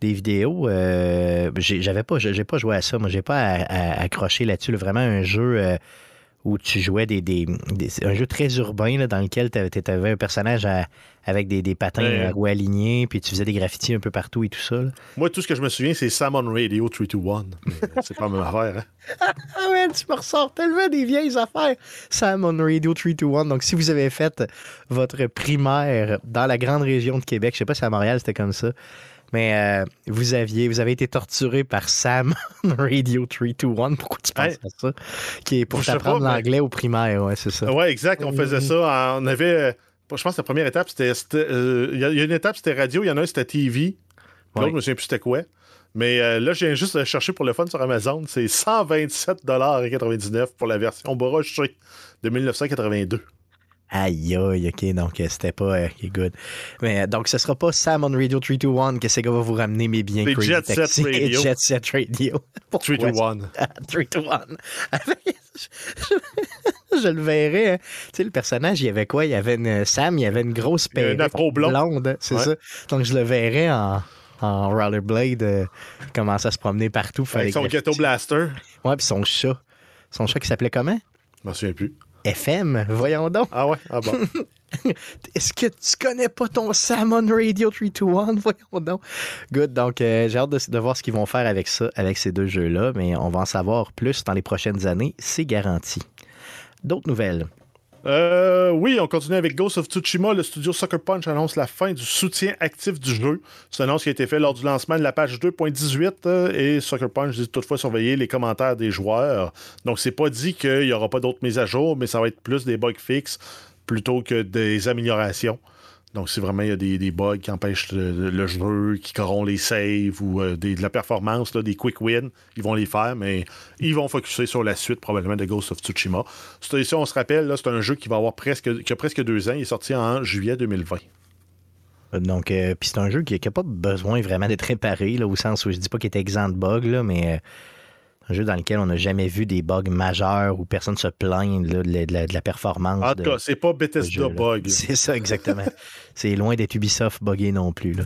des vidéos, euh, j'ai, j'avais pas, j'ai pas joué à ça. Moi, j'ai pas à- à- accroché là-dessus. là. Vraiment un jeu où tu jouais des, des- des- un jeu très urbain là, dans lequel tu avais un personnage à- avec des, des patins Ouais. à roues alignées, puis tu faisais des graffitis un peu partout et tout ça. là. moi, tout ce que je me souviens, c'est Salmon Radio 321. Mais c'est pas la même affaire. Hein? Ah ouais, tu me ressors tellement des vieilles affaires. Sam on Radio 321. Donc, si vous avez fait votre primaire dans la grande région de Québec, je sais pas si à Montréal c'était comme ça, mais euh, vous aviez, vous avez été torturé par Sam Radio 321. Pourquoi tu penses Hey. à ça? Qui est pour t'apprendre mais- l'anglais au primaire, ouais, c'est ça. Ouais, exact. On faisait ça. on avait. euh, Je pense que la première étape, c'était. euh, Il y, a- une étape, c'était radio. Il y en a un, c'était TV. L'autre, Ouais. je me souviens plus c'était quoi. Mais euh, là, je viens juste de chercher pour le fun sur Amazon. C'est 127,99$ pour la version brochée de 1982. Aïe, aïe, ok, donc euh, c'était pas euh, good. Mais euh, donc, ce sera pas Sam on Radio 321 que Sega va vous ramener, mais bien C'est Crazy Jet Set Taxi et Radio. Jet Set Radio. Pourquoi 321. 3 to 1. je, le verrais. hein. Tu sais, le personnage, il y avait quoi? Il y avait une Sam, il y avait une grosse perruque blonde, c'est Ouais. ça. Donc, je le verrais en, en rollerblade, euh, commencer à se promener partout. Avec son ghetto blaster. Ouais, puis son chat. Son chat qui s'appelait comment? Je m'en souviens plus. FM, voyons donc. Ah ouais? Ah bon. Est-ce que tu connais pas ton Salmon Radio 321? Voyons donc. Good. Donc, euh, j'ai hâte de, de voir ce qu'ils vont faire avec ça, avec ces deux jeux-là, mais on va en savoir plus dans les prochaines années. C'est garanti. D'autres nouvelles. Euh, oui, on continue avec Ghost of Tsushima. Le studio Sucker Punch annonce la fin du soutien actif du jeu. C'est une annonce qui a été faite lors du lancement de la page 2.18 euh, et Sucker Punch dit toutefois surveiller les commentaires des joueurs. Donc, c'est pas dit qu'il n'y aura pas d'autres mises à jour, mais ça va être plus des bugs fixes plutôt que des améliorations. Donc, si vraiment il y a des, bugs qui empêchent le, jeu, qui corrompent les saves ou euh, de la performance, là, des quick wins, ils vont les faire, mais ils vont focuser sur la suite probablement de Ghost of Tsushima. C'est- Ici, on se rappelle, c'est un jeu qui va avoir presque, a presque deux ans. Il est sorti en juillet 2020. Donc, euh, puis c'est un jeu qui n'a pas besoin vraiment d'être réparé, là, au sens où je dis pas qu'il est exempt de bugs, là, mais euh, un jeu dans lequel on n'a jamais vu des bugs majeurs où personne se plaint là, de, la, de performance. En tout cas, c'est pas ce Bethesda jeu-là. Bug. C'est ça, exactement. c'est loin d'être Ubisoft buggé non plus.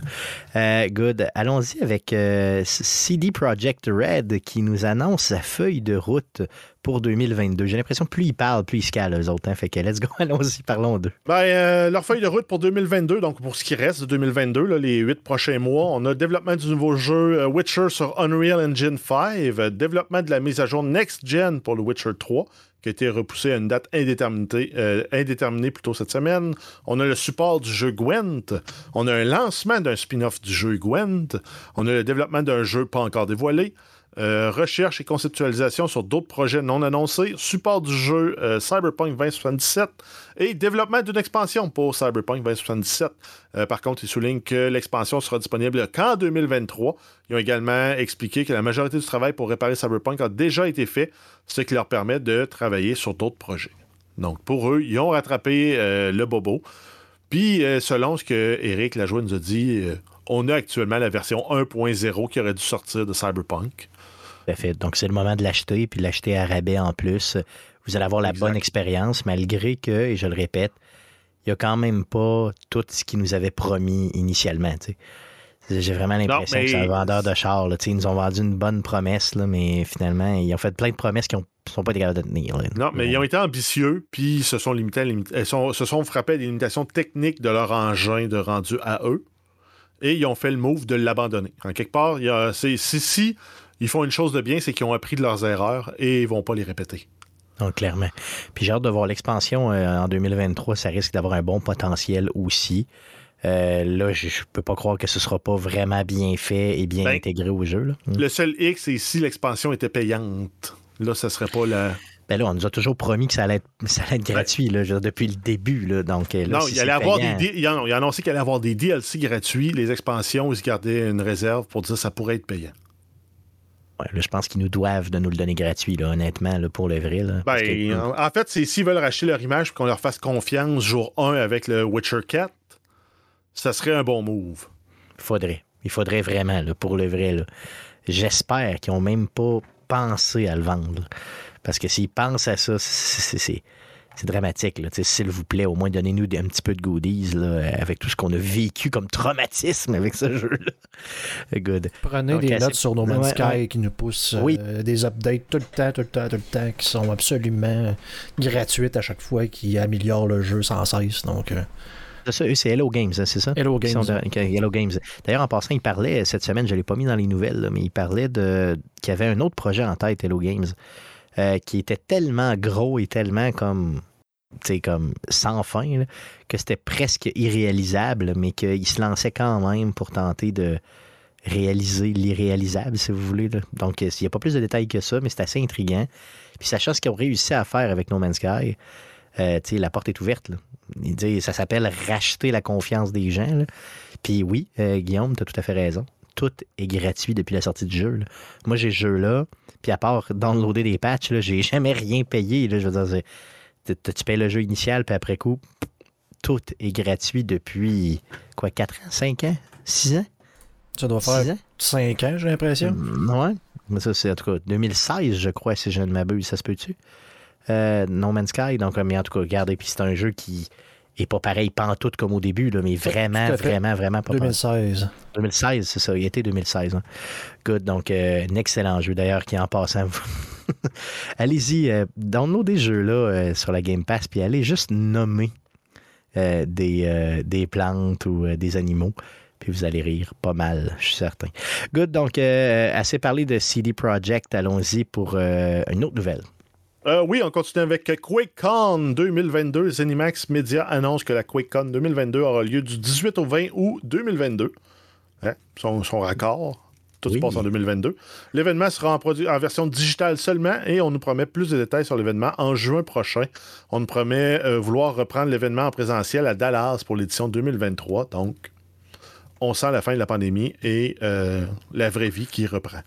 Euh, good. Allons-y avec euh, CD Projekt Red qui nous annonce sa feuille de route pour 2022. J'ai l'impression que plus ils parlent, plus ils se calent, eux autres. hein. Fait que let's go, allons-y, parlons d'eux. Ben, euh, leur feuille de route pour 2022, donc pour ce qui reste de 2022, là, les huit prochains mois, on a développement du nouveau jeu Witcher sur Unreal Engine 5, euh, développement de la mise à jour Next Gen pour le Witcher 3, qui a été repoussé à une date indéterminée, euh, indéterminée cette semaine. On a le support du jeu Gwent. On a un lancement d'un spin-off du jeu Gwent. On a le développement d'un jeu pas encore dévoilé. Euh, recherche et conceptualisation sur d'autres projets non annoncés, support du jeu euh, Cyberpunk 2077 et développement d'une expansion pour Cyberpunk 2077. Euh, par contre, ils soulignent que l'expansion sera disponible qu'en 2023. Ils ont également expliqué que la majorité du travail pour réparer Cyberpunk a déjà été fait, ce qui leur permet de travailler sur d'autres projets. Donc, pour eux, ils ont rattrapé le bobo. Puis, selon ce que Eric Lajoie nous a dit, on a actuellement la version 1.0 qui aurait dû sortir de Cyberpunk. Tout à fait. Donc, c'est le moment de l'acheter, puis l'acheter à rabais en plus. Vous allez avoir la Exact. bonne expérience, malgré que, et je le répète, il n'y a quand même pas tout ce qu'ils nous avaient promis initialement. J'ai vraiment l'impression mais- que c'est un vendeur de char. là. Ils nous ont vendu une bonne promesse, là, mais finalement, ils ont fait plein de promesses qui ne sont pas capables de tenir. là. Non, mais ils ont été ambitieux, puis ils se sont limités à limite- elles sont- se sont frappés à des limitations techniques de leur engin de rendu à eux. et ils ont fait le move de l'abandonner. En quelque part, il y a, c'est, si, si ils font une chose de bien, c'est qu'ils ont appris de leurs erreurs et ils vont pas les répéter. Non, clairement. Puis j'ai hâte de voir l'expansion euh, en 2023. Ça risque d'avoir un bon potentiel aussi. Euh, là, je, je peux pas croire que ce sera pas vraiment bien fait et bien Ben, intégré au jeu. Là. Mm. Le seul X, c'est si l'expansion était payante. Là, ça serait pas la. Ben là, on nous a toujours promis que ça allait être, ça allait être gratuit là, depuis le début. Là, donc, euh, là, non, si il allait avoir payant- des. Il a annoncé qu'il allait avoir des DLC gratuits. Les expansions, ils se gardaient une réserve pour dire que ça pourrait être payant. Ouais, là, je pense qu'ils nous doivent de nous le donner gratuit, là, honnêtement, là, pour le vrai. Là, Ben, que- en, fait, c'est s'ils veulent racheter leur image et qu'on leur fasse confiance jour 1 avec le Witcher 4, ça serait un bon move. faudrait. Il faudrait vraiment, pour le vrai. J'espère qu'ils n'ont même pas pensé à le vendre. Parce que s'ils pensent à ça, c'est- c'est dramatique. S'il vous plaît, au moins donnez-nous un petit peu de goodies là, avec tout ce qu'on a vécu comme traumatisme avec ce jeu-là. Good. Prenez Donc, des notes sur No Man's Ouais, Sky ouais. qui nous poussent euh, des updates tout le temps, tout le temps, tout le temps, qui sont absolument gratuites à chaque fois, qui améliorent le jeu sans cesse. Donc, euh, C'est ça, eux, c'est Hello Games, hein, c'est ça? Hello Games. de- que- Hello Games. D'ailleurs, en passant, il parlait, cette semaine, je ne l'ai pas mis dans les nouvelles, là, mais il parlait de qu'il y avait un autre projet en tête, Hello Games, euh, qui était tellement gros et tellement comme, sais, comme sans fin, que c'était presque irréalisable, mais qu'il se lançait quand même pour tenter de réaliser l'irréalisable, si vous voulez. Donc, il n'y a pas plus de détails que ça, mais c'est assez intriguant. Puis, sachant ce qu'ils ont réussi à faire avec No Man's Sky, euh, la porte est ouverte. Il dit, ça s'appelle racheter la confiance des gens. Puis oui, euh, Guillaume, tu as tout à fait raison. Tout est gratuit depuis la sortie du jeu. là. Moi, j'ai ce jeu-là, puis à part downloader des patchs, j'ai jamais rien payé. Là, je veux dire, tu- payes le jeu initial, puis après coup, tout est gratuit depuis, quoi, 4 ans, 5 ans, 6 ans? ça doit 6 faire ans? 5 ans, j'ai l'impression. Mm, Ouais. Mais ça, c'est en tout cas 2016, je crois, si je ne m'abuse. Ça se peut-tu? Euh, no Man's Sky. Donc, euh, mais en tout cas, regardez, puis c'est un jeu qui est pas pareil pantoute comme au début, là, mais vraiment, vraiment, vraiment pas pareil. 2016. 2016, c'est ça. Il était 2016. hein. Good. Donc, euh, un excellent jeu d'ailleurs qui, en passant, allez-y, euh, download des jeux-là euh, sur la Game Pass, puis allez juste nommer euh, des, des plantes ou des animaux. Puis vous allez rire pas mal, je suis certain. Good. Donc, assez parlé de CD Projekt. Allons-y pour une autre nouvelle. Euh, oui, on continue avec QuakeCon 2022. Zenimax Media annonce que la QuakeCon 2022 aura lieu du 18 au 20 août 2022. Hein? Son, son raccord. Tout Oui. se passe en 2022. L'événement sera en, produ- en version digitale seulement et on nous promet plus de détails sur l'événement en juin prochain. On nous promet euh, vouloir reprendre l'événement en présentiel à Dallas pour l'édition 2023. Donc, on sent la fin de la pandémie et euh, la vraie vie qui reprend.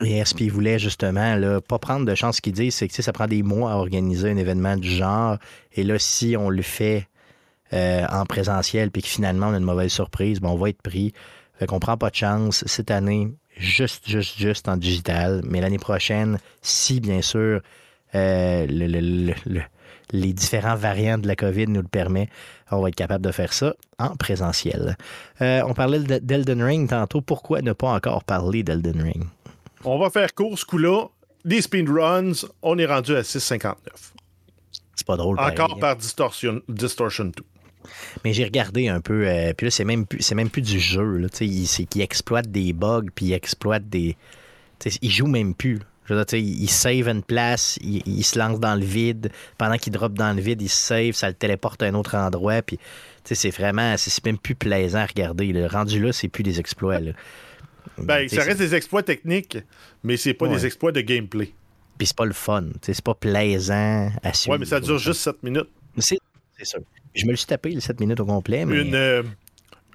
Puis il voulait justement là, pas prendre de chance. Ce qu'il dit, c'est que ça prend des mois à organiser un événement du genre. Et là, si on le fait euh, en présentiel puis que finalement on a une mauvaise surprise, ben, on va être pris. Fait qu'on prend pas de chance. Cette année, juste, juste, juste en digital. Mais l'année prochaine, si bien sûr euh, le- le- le- le- les différents variants de la COVID nous le permet, on va être capable de faire ça en présentiel. Euh, on parlait de- d'Elden Ring tantôt. Pourquoi ne pas encore parler d'Elden Ring? On va faire court ce coup-là. Des speedruns, on est rendu à 6,59. C'est pas drôle. Encore pareil, hein. par Distortion, Distortion 2. Mais j'ai regardé un peu, euh, puis là, c'est même, plus- c'est même plus du jeu. Là, il- c'est qu'il exploite des bugs, puis il exploite des. tu sais, Il joue même plus. là. Je veux dire, il save une place, il, il se lance dans le vide. Pendant qu'il drop dans le vide, il se save, ça le téléporte à un autre endroit. Puis, c'est vraiment, c'est c'est même plus plaisant à regarder. Le rendu là, c'est plus des exploits. là. Ben, sais, ça reste des exploits techniques, mais c'est pas Ouais. des exploits de gameplay. Puis c'est pas le fun. C'est pas plaisant à suivre. Ouais, mais ça dure juste 7 minutes. C'est sûr. Je me le suis tapé les 7 minutes au complet. Mais... Une, euh,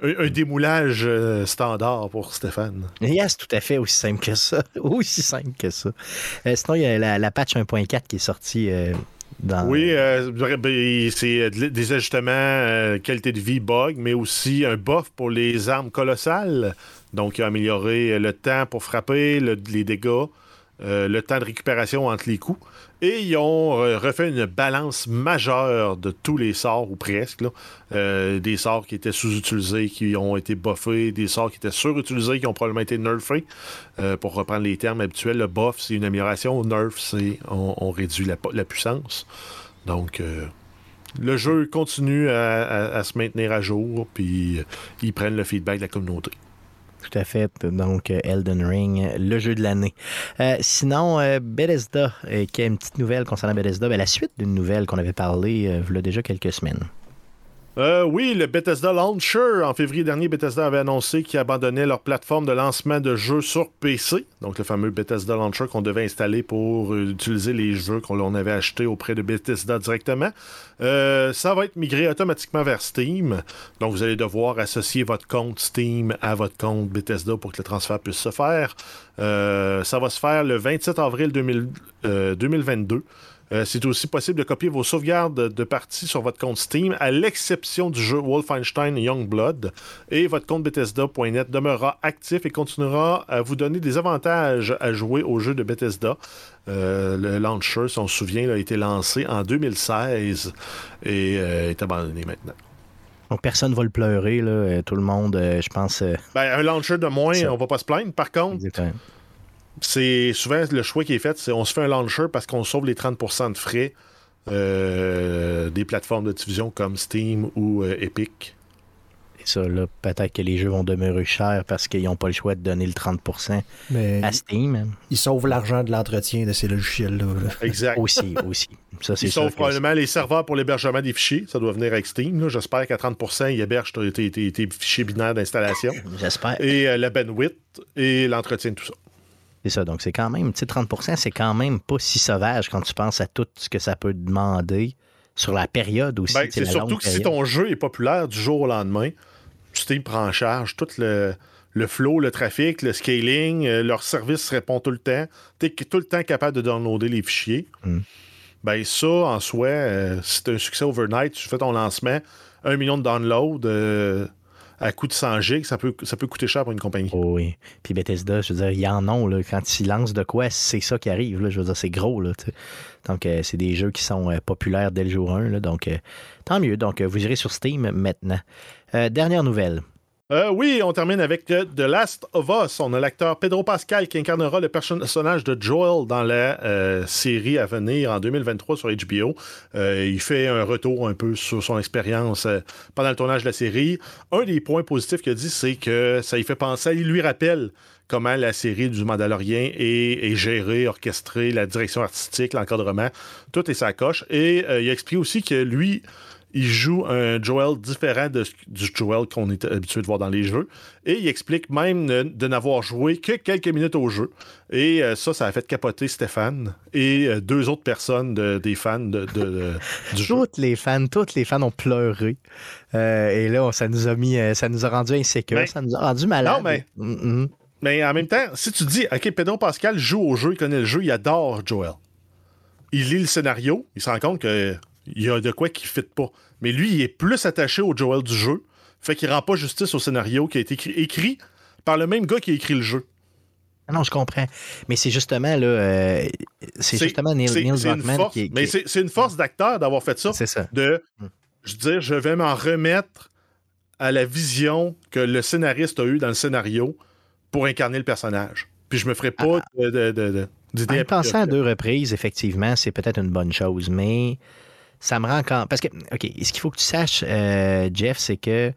un, un démoulage euh, standard pour Stéphane. Yes, tout à fait, aussi simple que ça. Aussi simple que ça. Euh, sinon, il y a la, la patch 1.4 qui est sortie dans. Oui, euh, ben, c'est de- des ajustements euh, qualité de vie, bug, mais aussi un buff pour les armes colossales. Donc, il a amélioré le temps pour frapper, le- les dégâts, euh, le temps de récupération entre les coups. Et ils ont refait une balance majeure de tous les sorts, ou presque. Euh, des sorts qui étaient sous-utilisés, qui ont été buffés, des sorts qui étaient surutilisés, qui ont probablement été nerfés. Euh, pour reprendre les termes habituels, le buff, c'est une amélioration. Nerf, c'est on, réduit la, puissance. Donc, le jeu continue à, se maintenir à jour, puis ils prennent le feedback de la communauté. Tout à fait. Donc, Elden Ring, le jeu de l'année. sinon, Bethesda, qui a une petite nouvelle concernant Bethesda, ben, la suite d'une nouvelle qu'on avait parlé il y a déjà quelques semaines. Euh, oui, le Bethesda Launcher. En février dernier, Bethesda avait annoncé qu'ils abandonnaient leur plateforme de lancement de jeux sur PC. Donc, le fameux Bethesda Launcher qu'on devait installer pour euh, utiliser les jeux qu'on avait achetés auprès de Bethesda directement. Euh, ça va être migré automatiquement vers Steam. Donc, vous allez devoir associer votre compte Steam à votre compte Bethesda pour que le transfert puisse se faire. ça va se faire le 27 avril 2022. Euh, c'est aussi possible de copier vos sauvegardes de parties sur votre compte Steam, à l'exception du jeu Wolfenstein Youngblood. Et votre compte Bethesda.net demeurera actif et continuera à vous donner des avantages à jouer au jeu de Bethesda. Euh, le launcher, si on se souvient, a été lancé en 2016 et euh, est abandonné maintenant. Donc personne ne va le pleurer, là. tout le monde, je pense. Ben, un launcher de moins, on va pas se plaindre. Par contre, c'est souvent le choix qui est fait, c'est on se fait un launcher parce qu'on sauve les 30% de frais euh, des plateformes de diffusion comme Steam ou euh, Epic. Et ça, là, peut-être que les jeux vont demeurer chers parce qu'ils n'ont pas le choix de donner le 30% à Steam. Ils sauvent l'argent de l'entretien de ces logiciels-là. Exact. aussi, aussi. Ça, ils sauvent probablement les serveurs pour l'hébergement des fichiers. Ça doit venir avec Steam. J'espère qu'à 30%, ils hébergent tes, fichiers binaires d'installation. J'espère. Et euh, la bandwidth et l'entretien de tout ça. C'est ça. Donc, c'est quand même, tu sais, 30% c'est quand même pas si sauvage quand tu penses à tout ce que ça peut demander sur la période aussi. Ben, c'est surtout que si ton jeu est populaire du jour au lendemain, Steam prend en charge tout le, le flow, le trafic, le scaling, euh, leur service répond tout le temps. Tu es tout le temps capable de downloader les fichiers. Hmm. Ben, ça, en soi, euh, c'est un succès overnight. Tu fais ton lancement, un million de downloads. Euh, à coût de 100 gigs, ça peut, ça peut coûter cher pour une compagnie. Oh oui. Puis Bethesda, je veux dire, il y en a. Quand ils lancent de quoi, c'est ça qui arrive. Là, je veux dire, c'est gros. Là, donc, euh, c'est des jeux qui sont euh, populaires dès le jour 1. Là, donc, euh, tant mieux. Donc, vous irez sur Steam maintenant. dernière nouvelle. Euh, oui, on termine avec euh, The Last of Us. On a l'acteur Pedro Pascal qui incarnera le personnage de Joel dans la euh, série à venir en 2023 sur HBO. il fait un retour un peu sur son expérience pendant le tournage de la série. Un des points positifs qu'il a dit, c'est que ça lui fait penser, il lui rappelle comment la série du Mandalorien est, est gérée, orchestrée, la direction artistique, l'encadrement, tout est sa coche. Et il explique aussi que lui il joue un Joel différent de, du Joel qu'on est habitué de voir dans les jeux. Et il explique même de, n'avoir joué que quelques minutes au jeu. Et euh, ça, ça a fait capoter Stéphane et euh, deux autres personnes des fans de, du jeu. Toutes les fans, toutes les fans ont pleuré. Euh, et là, ça nous a mis, ça nous a rendu insécures, ça nous a rendu malades. Non, mais. Mais en même temps, si tu dis, OK, Pedro Pascal joue au jeu, il connaît le jeu, il adore Joel. Il lit le scénario, il se rend compte que il y a de quoi qui ne fit pas. Mais lui, il est plus attaché au Joel du jeu. Fait qu'il rend pas justice au scénario qui a été écrit, par le même gars qui a écrit le jeu. Ah non, je comprends. Mais c'est justement là, euh, c'est justement Neil, Neil Druckmann qui, Mais c'est une force d'acteur d'avoir fait ça. C'est ça. De, hmm. je dire, je vais m'en remettre à la vision que le scénariste a eue dans le scénario pour incarner le personnage. Puis je me ferai pas ah, ah. de, de, de, En pensant à deux reprises, effectivement, c'est peut-être une bonne chose, mais ça me rend quand. Parce que, OK, ce qu'il faut que tu saches, euh, Jeff, c'est que, tu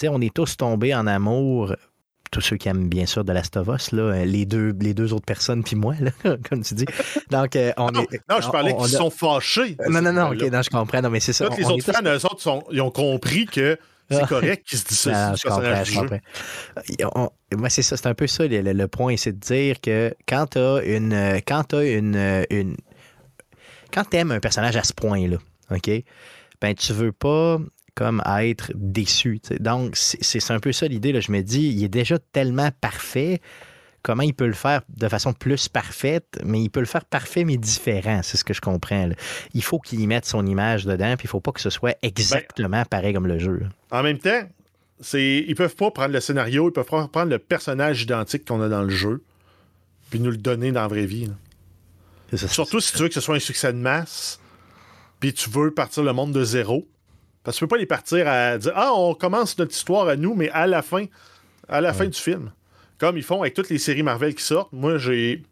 sais, on est tous tombés en amour tous ceux qui aiment bien sûr de Last of Us, là, les, deux, les deux autres personnes, puis moi, là, comme tu dis. Donc, euh, on non, est, non, je parlais qu'ils sont fâchés. Non, non, non, ok, non, je comprends. Non, mais c'est ça. les autres fans, eux autres, sont, ils ont compris que c'est correct qu'ils se disent ça. moi, c'est ça, c'est un peu ça le, point, c'est de dire que quand tu as une. Quand as une, une quand tu aimes un personnage à ce point-là, OK, ben tu veux pas comme être déçu. Donc, c'est un peu ça l'idée. Je me dis, il est déjà tellement parfait. Comment il peut le faire de façon plus parfaite, mais il peut le faire parfait mais différent, c'est ce que je comprends. Il faut qu'il y mette son image dedans, puis il faut pas que ce soit exactement pareil comme le jeu. En même temps, ils peuvent pas prendre le scénario, ils peuvent pas prendre le personnage identique qu'on a dans le jeu, puis nous le donner dans la vraie vie. Surtout si tu veux que ce soit un succès de masse, puis tu veux partir le monde de zéro. Parce que tu peux pas les partir à dire Ah, on commence notre histoire à nous, mais à la fin, à la fin du film. Comme ils font avec toutes les séries Marvel qui sortent. Moi, j'ai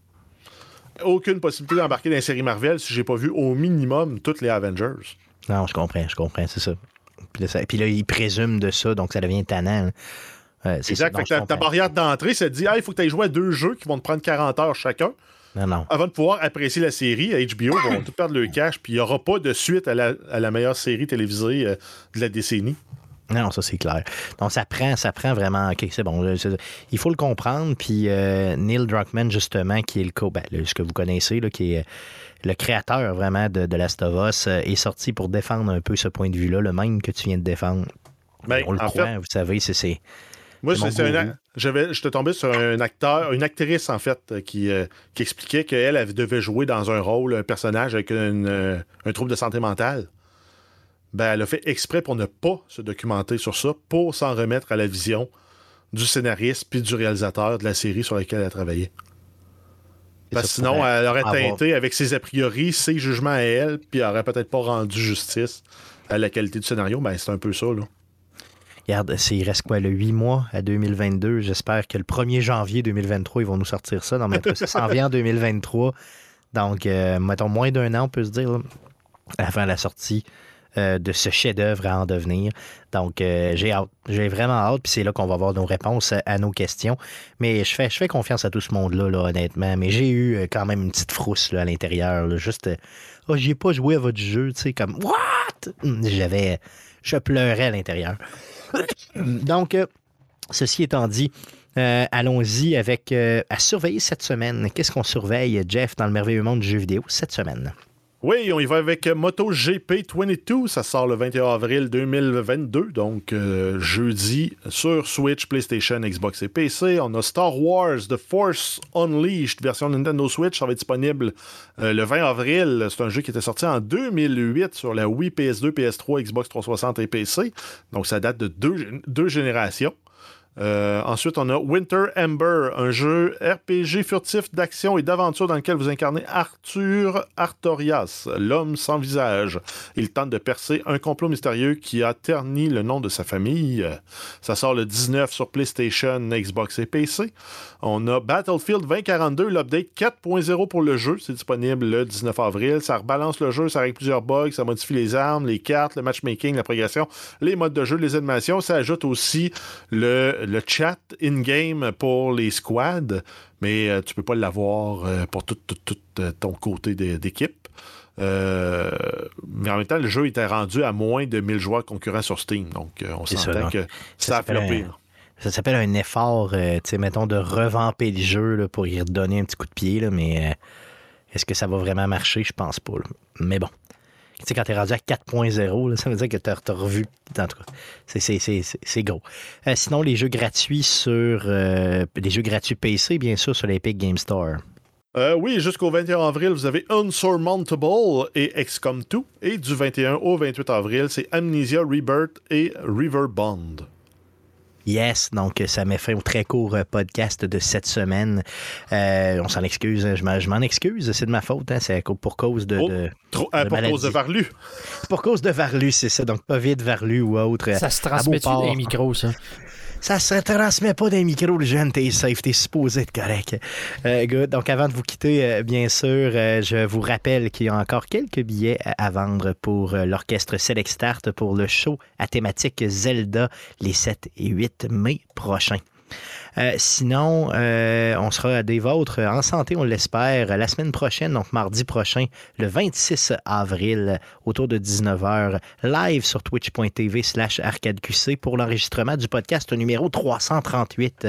aucune possibilité d'embarquer dans les séries Marvel si j'ai pas vu au minimum toutes les Avengers. Non, je comprends, je comprends, c'est ça. Puis là, ça- puis là, il présume de ça, donc ça devient tannant. Euh, c'est ça, Exact. Fait que ta, ta barrière d'entrée, ça te dit, ah, il faut que tu aies joué à deux jeux qui vont te prendre 40 heures chacun Non, non. avant de pouvoir apprécier la série. HBO vont tout perdre le cash, puis il n'y aura pas de suite à la, à la meilleure série télévisée euh, de la décennie. Non, ça c'est clair. Donc ça prend, ça prend vraiment. Ok, c'est bon. Il faut le comprendre. Puis euh, Neil Druckmann justement, qui est le co, ben, le- ce que vous connaissez, là, qui est euh, le créateur vraiment de, de Last of Us, est sorti pour défendre un peu ce point de vue-là, le même que tu viens de défendre. Ben, On le croit, fait, vous savez, c'est. Moi, un ac- j'avais, j'étais tombé sur un acteur, une actrice, en fait, euh, qui, euh, qui expliquait qu'elle elle devait jouer dans un rôle, un personnage avec une, euh, un trouble de santé mentale. Ben, elle a fait exprès pour ne pas se documenter sur ça, pour s'en remettre à la vision du scénariste puis du réalisateur de la série sur laquelle elle a travaillé. Parce que ça sinon, elle aurait avoir- teinté avec ses a priori, ses jugements à elle, puis elle aurait peut-être pas rendu justice à la qualité du scénario. Ben, c'est un peu ça, là. Regarde, il reste quoi, le 8 mois à 2022. J'espère que le 1er janvier 2023, ils vont nous sortir ça. Non, mais ça vient en 2023. Donc, euh, mettons, moins d'un an, on peut se dire, avant la sortie euh, de ce chef-d'œuvre à en devenir. Donc, euh, j'ai hâte. J'ai vraiment hâte. Puis c'est là qu'on va avoir nos réponses à, nos questions. Mais je fais, je fais confiance à tout ce monde-là, là, honnêtement. Mais j'ai eu quand même une petite frousse là, à l'intérieur. Juste, oh, j'y ai pas joué à votre jeu. Tu sais, comme, what? J'avais. Je pleurais à l'intérieur. Donc, euh, ceci étant dit, euh, allons-y avec euh, à surveiller cette semaine. Qu'est-ce qu'on surveille, Jeff, dans le merveilleux monde du jeu vidéo cette semaine? Oui, on y va avec MotoGP 22. Ça sort le 21 avril 2022, donc euh, jeudi sur Switch, PlayStation, Xbox et PC. On a Star Wars The Force Unleashed, version Nintendo Switch. Ça va être disponible euh, le 20 avril. C'est un jeu qui était sorti en 2008 sur la Wii, PS2, PS3, Xbox 360 et PC. Donc ça date de deux, deux générations. Euh, ensuite, on a Winter Ember, un jeu RPG furtif d'action et d'aventure dans lequel vous incarnez Arthur Artorias, l'homme sans visage. Il tente de percer un complot mystérieux qui a terni le nom de sa famille. Ça sort le 19 sur PlayStation, Xbox et PC. On a Battlefield 2042, l'update 4.0 pour le jeu. C'est disponible le 19 avril. Ça rebalance le jeu, ça règle plusieurs bugs, ça modifie les armes, les cartes, le matchmaking, la progression, les modes de jeu, les animations. Ça ajoute aussi le, le chat in-game pour les squads, mais euh, tu peux pas l'avoir euh, pour tout, tout, tout, euh, ton côté d'équipe. Euh, mais en même temps, le jeu était rendu à moins de 1000 joueurs concurrents sur Steam. Donc, on s'entend que ça ça a s'appelle floppé. un- Ça s'appelle un effort, tu sais, mettons, de revamper le jeu là, pour y redonner un petit coup de pied, là, mais est-ce que ça va vraiment marcher? Je pense pas. là. Mais bon. Tu sais, quand t'es rendu à 4.0, là, ça veut dire que t'as as revu. En tout cas, c'est gros. Euh, sinon, les jeux gratuits sur. euh, les jeux gratuits PC, bien sûr, sur l'Epic Game Store. Euh, oui, jusqu'au 21 avril, vous avez Unsurmountable et XCOM 2. Et du 21 au 28 avril, c'est Amnesia Rebirth et Riverbond. Yes, donc euh, ça met fin au très court euh, podcast de cette semaine. Euh, on s'en excuse, hein, je m'en- excuse, c'est de ma faute, hein, c'est pour cause de, Oh. de- Trop, euh, De pour cause de Varlu. pour cause de Varlu, c'est ça, donc COVID, Varlu ou autre. Ça se Beauport. des micros, ça? Ça se transmet pas des micros, le jeune, t'es safe, t'es supposé être correct. Euh, good. Donc, avant de vous quitter, euh, bien sûr, euh, je vous rappelle qu'il y a encore quelques billets à, à vendre pour euh, l'orchestre Select Start pour le show à thématique Zelda les 7 et 8 mai prochains. Euh, sinon, euh, on sera des vôtres en santé, on l'espère, la semaine prochaine, donc mardi prochain, le 26 avril, autour de 19h, live sur twitch.tv slash arcadeqc pour l'enregistrement du podcast numéro 338.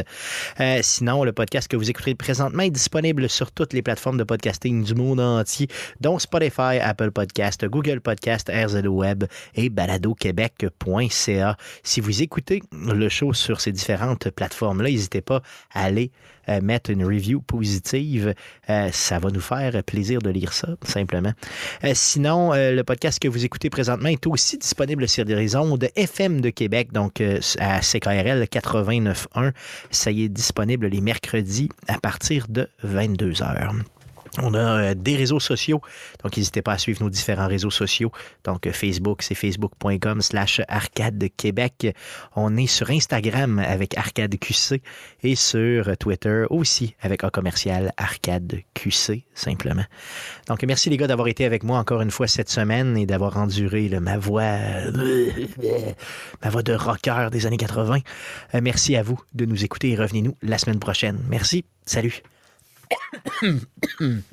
Euh, sinon, le podcast que vous écoutez présentement est disponible sur toutes les plateformes de podcasting du monde entier, dont Spotify, Apple Podcast, Google Podcast, RZO Web et baladoquebec.ca. Si vous écoutez le show sur ces différentes plateformes-là, n'hésitez pas aller euh, mettre une review positive. Euh, ça va nous faire plaisir de lire ça, simplement. Euh, sinon, le podcast que vous écoutez présentement est aussi disponible sur les ondes FM de Québec, donc à CKRL 89.1. Ça y est disponible les mercredis à partir de 22h. On a euh, des réseaux sociaux, donc n'hésitez pas à suivre nos différents réseaux sociaux. Donc Facebook, c'est facebook.com slash arcade Québec. On est sur Instagram avec Arcade QC et sur Twitter aussi avec un commercial Arcade QC, simplement. Donc merci les gars d'avoir été avec moi encore une fois cette semaine et d'avoir enduré ma voix, ma voix de rocker des années 80. Euh, merci à vous de nous écouter et revenez-nous la semaine prochaine. Merci, salut. うん。